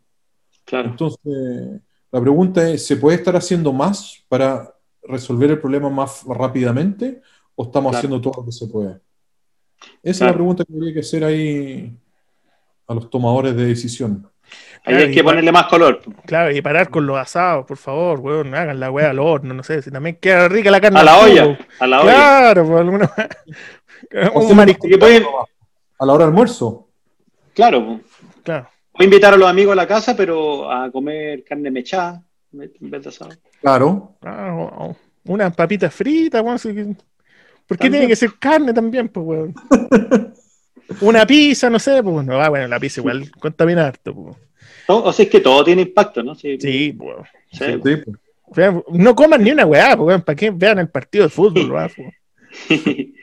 Claro. Entonces, la pregunta es, ¿se puede estar haciendo más para resolver el problema más rápidamente o estamos Claro. haciendo todo lo que se puede? Esa es la pregunta que habría que hacer ahí a los tomadores de decisión. Ahí Claro, hay que ponerle más color. Claro, y parar con los asados, por favor, weón, hagan la weá al horno, no sé, si también queda rica la carne. A la olla, a la olla. Claro, pues alguna O un marisco, que pueden- A la hora del almuerzo. claro, pues. claro. Voy a invitar a los amigos a la casa, pero a comer carne mechada en vez de asado. Claro. Ah, o- o unas papitas fritas, weón. ¿Por qué También. tiene que ser carne también, pues, weón? Una pizza, no sé, pues, no, ah, bueno, la pizza igual contamina harto, pues. No, o sea, es que todo tiene impacto, ¿no? Sí, Sí, pues. sí, Sí, pues. O sea, No coman ni una weá, pues, weón, para que vean el partido de fútbol, weón.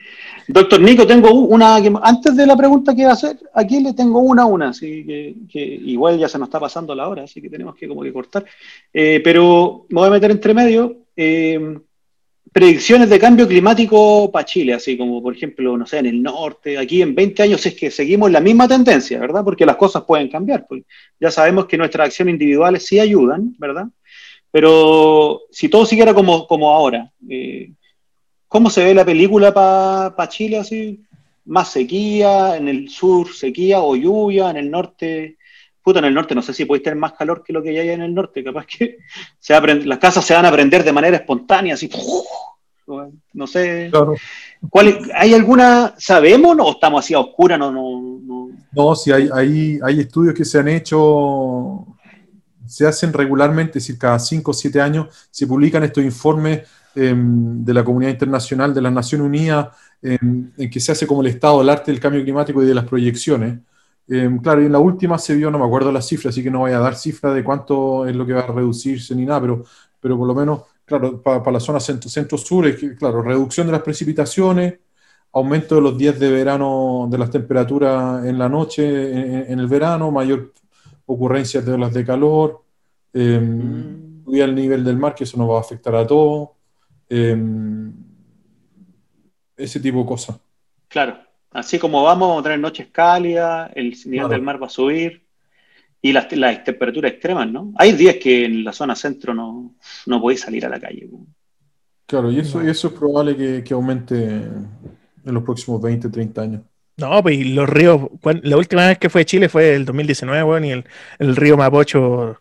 Doctor Nico, tengo una, antes de la pregunta que iba a hacer, aquí le tengo una una, así que, igual ya se nos está pasando la hora, así que tenemos que como que cortar. Eh, pero me voy a meter entre medio. Eh, predicciones de cambio climático para Chile, así como por ejemplo, no sé, en el norte, aquí en 20 años es que seguimos la misma tendencia, ¿verdad? Porque las cosas pueden cambiar. Pues ya sabemos que nuestras acciones individuales sí ayudan, ¿verdad? Pero si todo siguiera como, como ahora, eh, ¿cómo se ve la película para Chile así? Más sequía, en el sur sequía o lluvia, en el norte puta, en el norte no sé si podéis tener más calor que lo que hay en el norte, capaz que se las casas se van a prender de manera espontánea, así, no sé. ¿Cuál, ¿Hay alguna, sabemos o estamos así a oscura? No, no, no. no sí, hay, hay, hay estudios que se han hecho, se hacen regularmente, es decir, cada 5 o 7 años se publican estos informes em, de la comunidad internacional de las Naciones Unidas, em, en que se hace como el estado del arte del cambio climático y de las proyecciones. Em, claro, y en la última se vio, no me acuerdo la cifra, así que no voy a dar cifra de cuánto es lo que va a reducirse ni nada, pero, pero por lo menos, claro, para, la zona centro-sur, es que, claro, reducción de las precipitaciones, aumento de los días de verano de las temperaturas en la noche, en, el verano, mayor ocurrencia de olas de calor, eh, subida el nivel del mar, que eso nos va a afectar a todos, em, ese tipo de cosas. Claro. Así como vamos, vamos a tener noches cálidas, el nivel del mar va a subir y las, temperaturas extremas, ¿no? Hay días que en la zona centro no, no podéis salir a la calle. Claro, y eso, eso es probable que, aumente en los próximos 20, 30 años. No, pues los ríos, la última vez que fue a Chile fue el 2019, bueno, y el, río Mapocho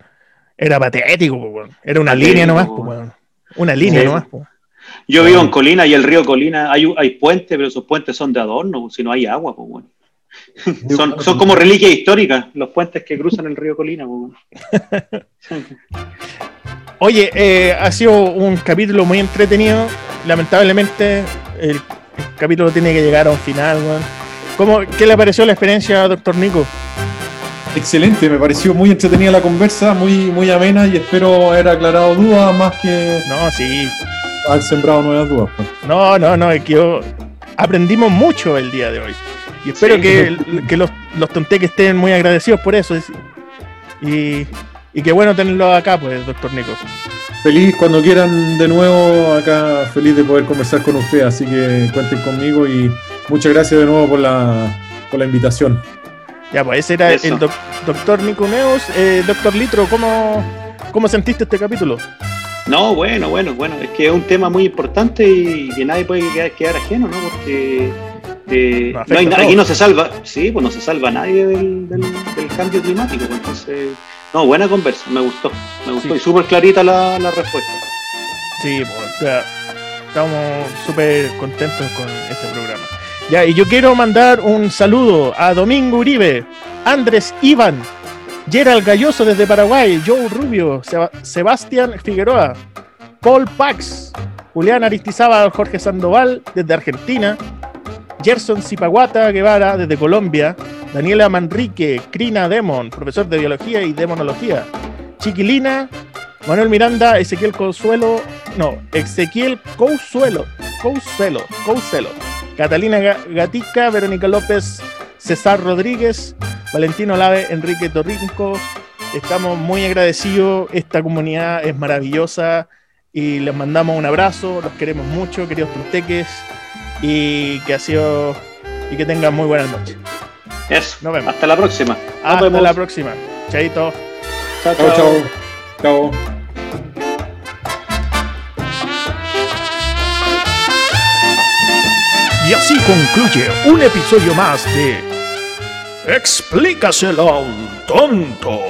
era patético, bueno. era una línea nomás, pues, una línea nomás. Pues. Yo vivo en Colina y el río Colina, hay, hay puentes, pero esos puentes son de adorno, si no hay agua, pues bueno. son, son como reliquias históricas, los puentes que cruzan el río Colina. Pues, Oye, eh, ha sido un capítulo muy entretenido. Lamentablemente, el, capítulo tiene que llegar a un final. ¿Cómo, ¿Qué le pareció la experiencia, doctor Nico? Excelente, me pareció muy entretenida la conversa, muy, muy amena y espero haber aclarado dudas más que. No, sí, han sembrado nuevas dudas. Pues. No, no, no, es que yo aprendimos mucho el día de hoy. Y espero que, los, los tonteques estén muy agradecidos por eso. Y, y qué bueno tenerlo acá, pues, doctor Nico. Feliz cuando quieran de nuevo acá, feliz de poder conversar con usted, así que cuenten conmigo y muchas gracias de nuevo por la, por la invitación. Ya, pues ese era el doctor Nico Neos. Eh, doctor Litro, ¿cómo, ¿cómo sentiste este capítulo? No, bueno, bueno, bueno, es que es un tema muy importante y que nadie puede quedar, ajeno, ¿no? Porque eh, aquí no se salva, sí, pues no se salva nadie del, cambio climático, pues, entonces, no, buena conversa, me gustó, me gustó y súper clarita la, respuesta. Sí, pues, estamos súper contentos con este programa. Ya, y yo quiero mandar un saludo a Domingo Uribe, Andrés Iván, Gerald Galloso desde Paraguay, Joe Rubio, Sebastián Figueroa, Paul Pax, Julián Aristizábal, Jorge Sandoval desde Argentina, Gerson Zipaguata Guevara desde Colombia, Daniela Manrique, Crina Demon, profesor de biología y demonología, Chiquilina, Manuel Miranda, Ezequiel Consuelo, no, Ezequiel Cousuelo, Cousuelo, Cousuelo, Catalina Gatica, Verónica López, César Rodríguez, Valentino Lave, Enrique Torrinco. Estamos muy agradecidos. Esta comunidad es maravillosa y les mandamos un abrazo. Los queremos mucho, queridos tunteques. Y que ha sido. Y que tengan muy buenas noches. Eso. Nos vemos. Hasta la próxima. Hasta la próxima. Chaito. Chao, chao. Chao. chao. Y así concluye un episodio más de Explícaselo a un tonto.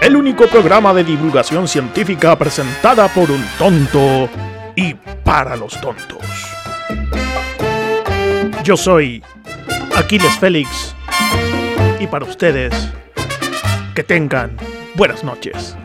El único programa de divulgación científica presentada por un tonto y para los tontos. Yo soy Aquiles Félix y para ustedes, que tengan buenas noches.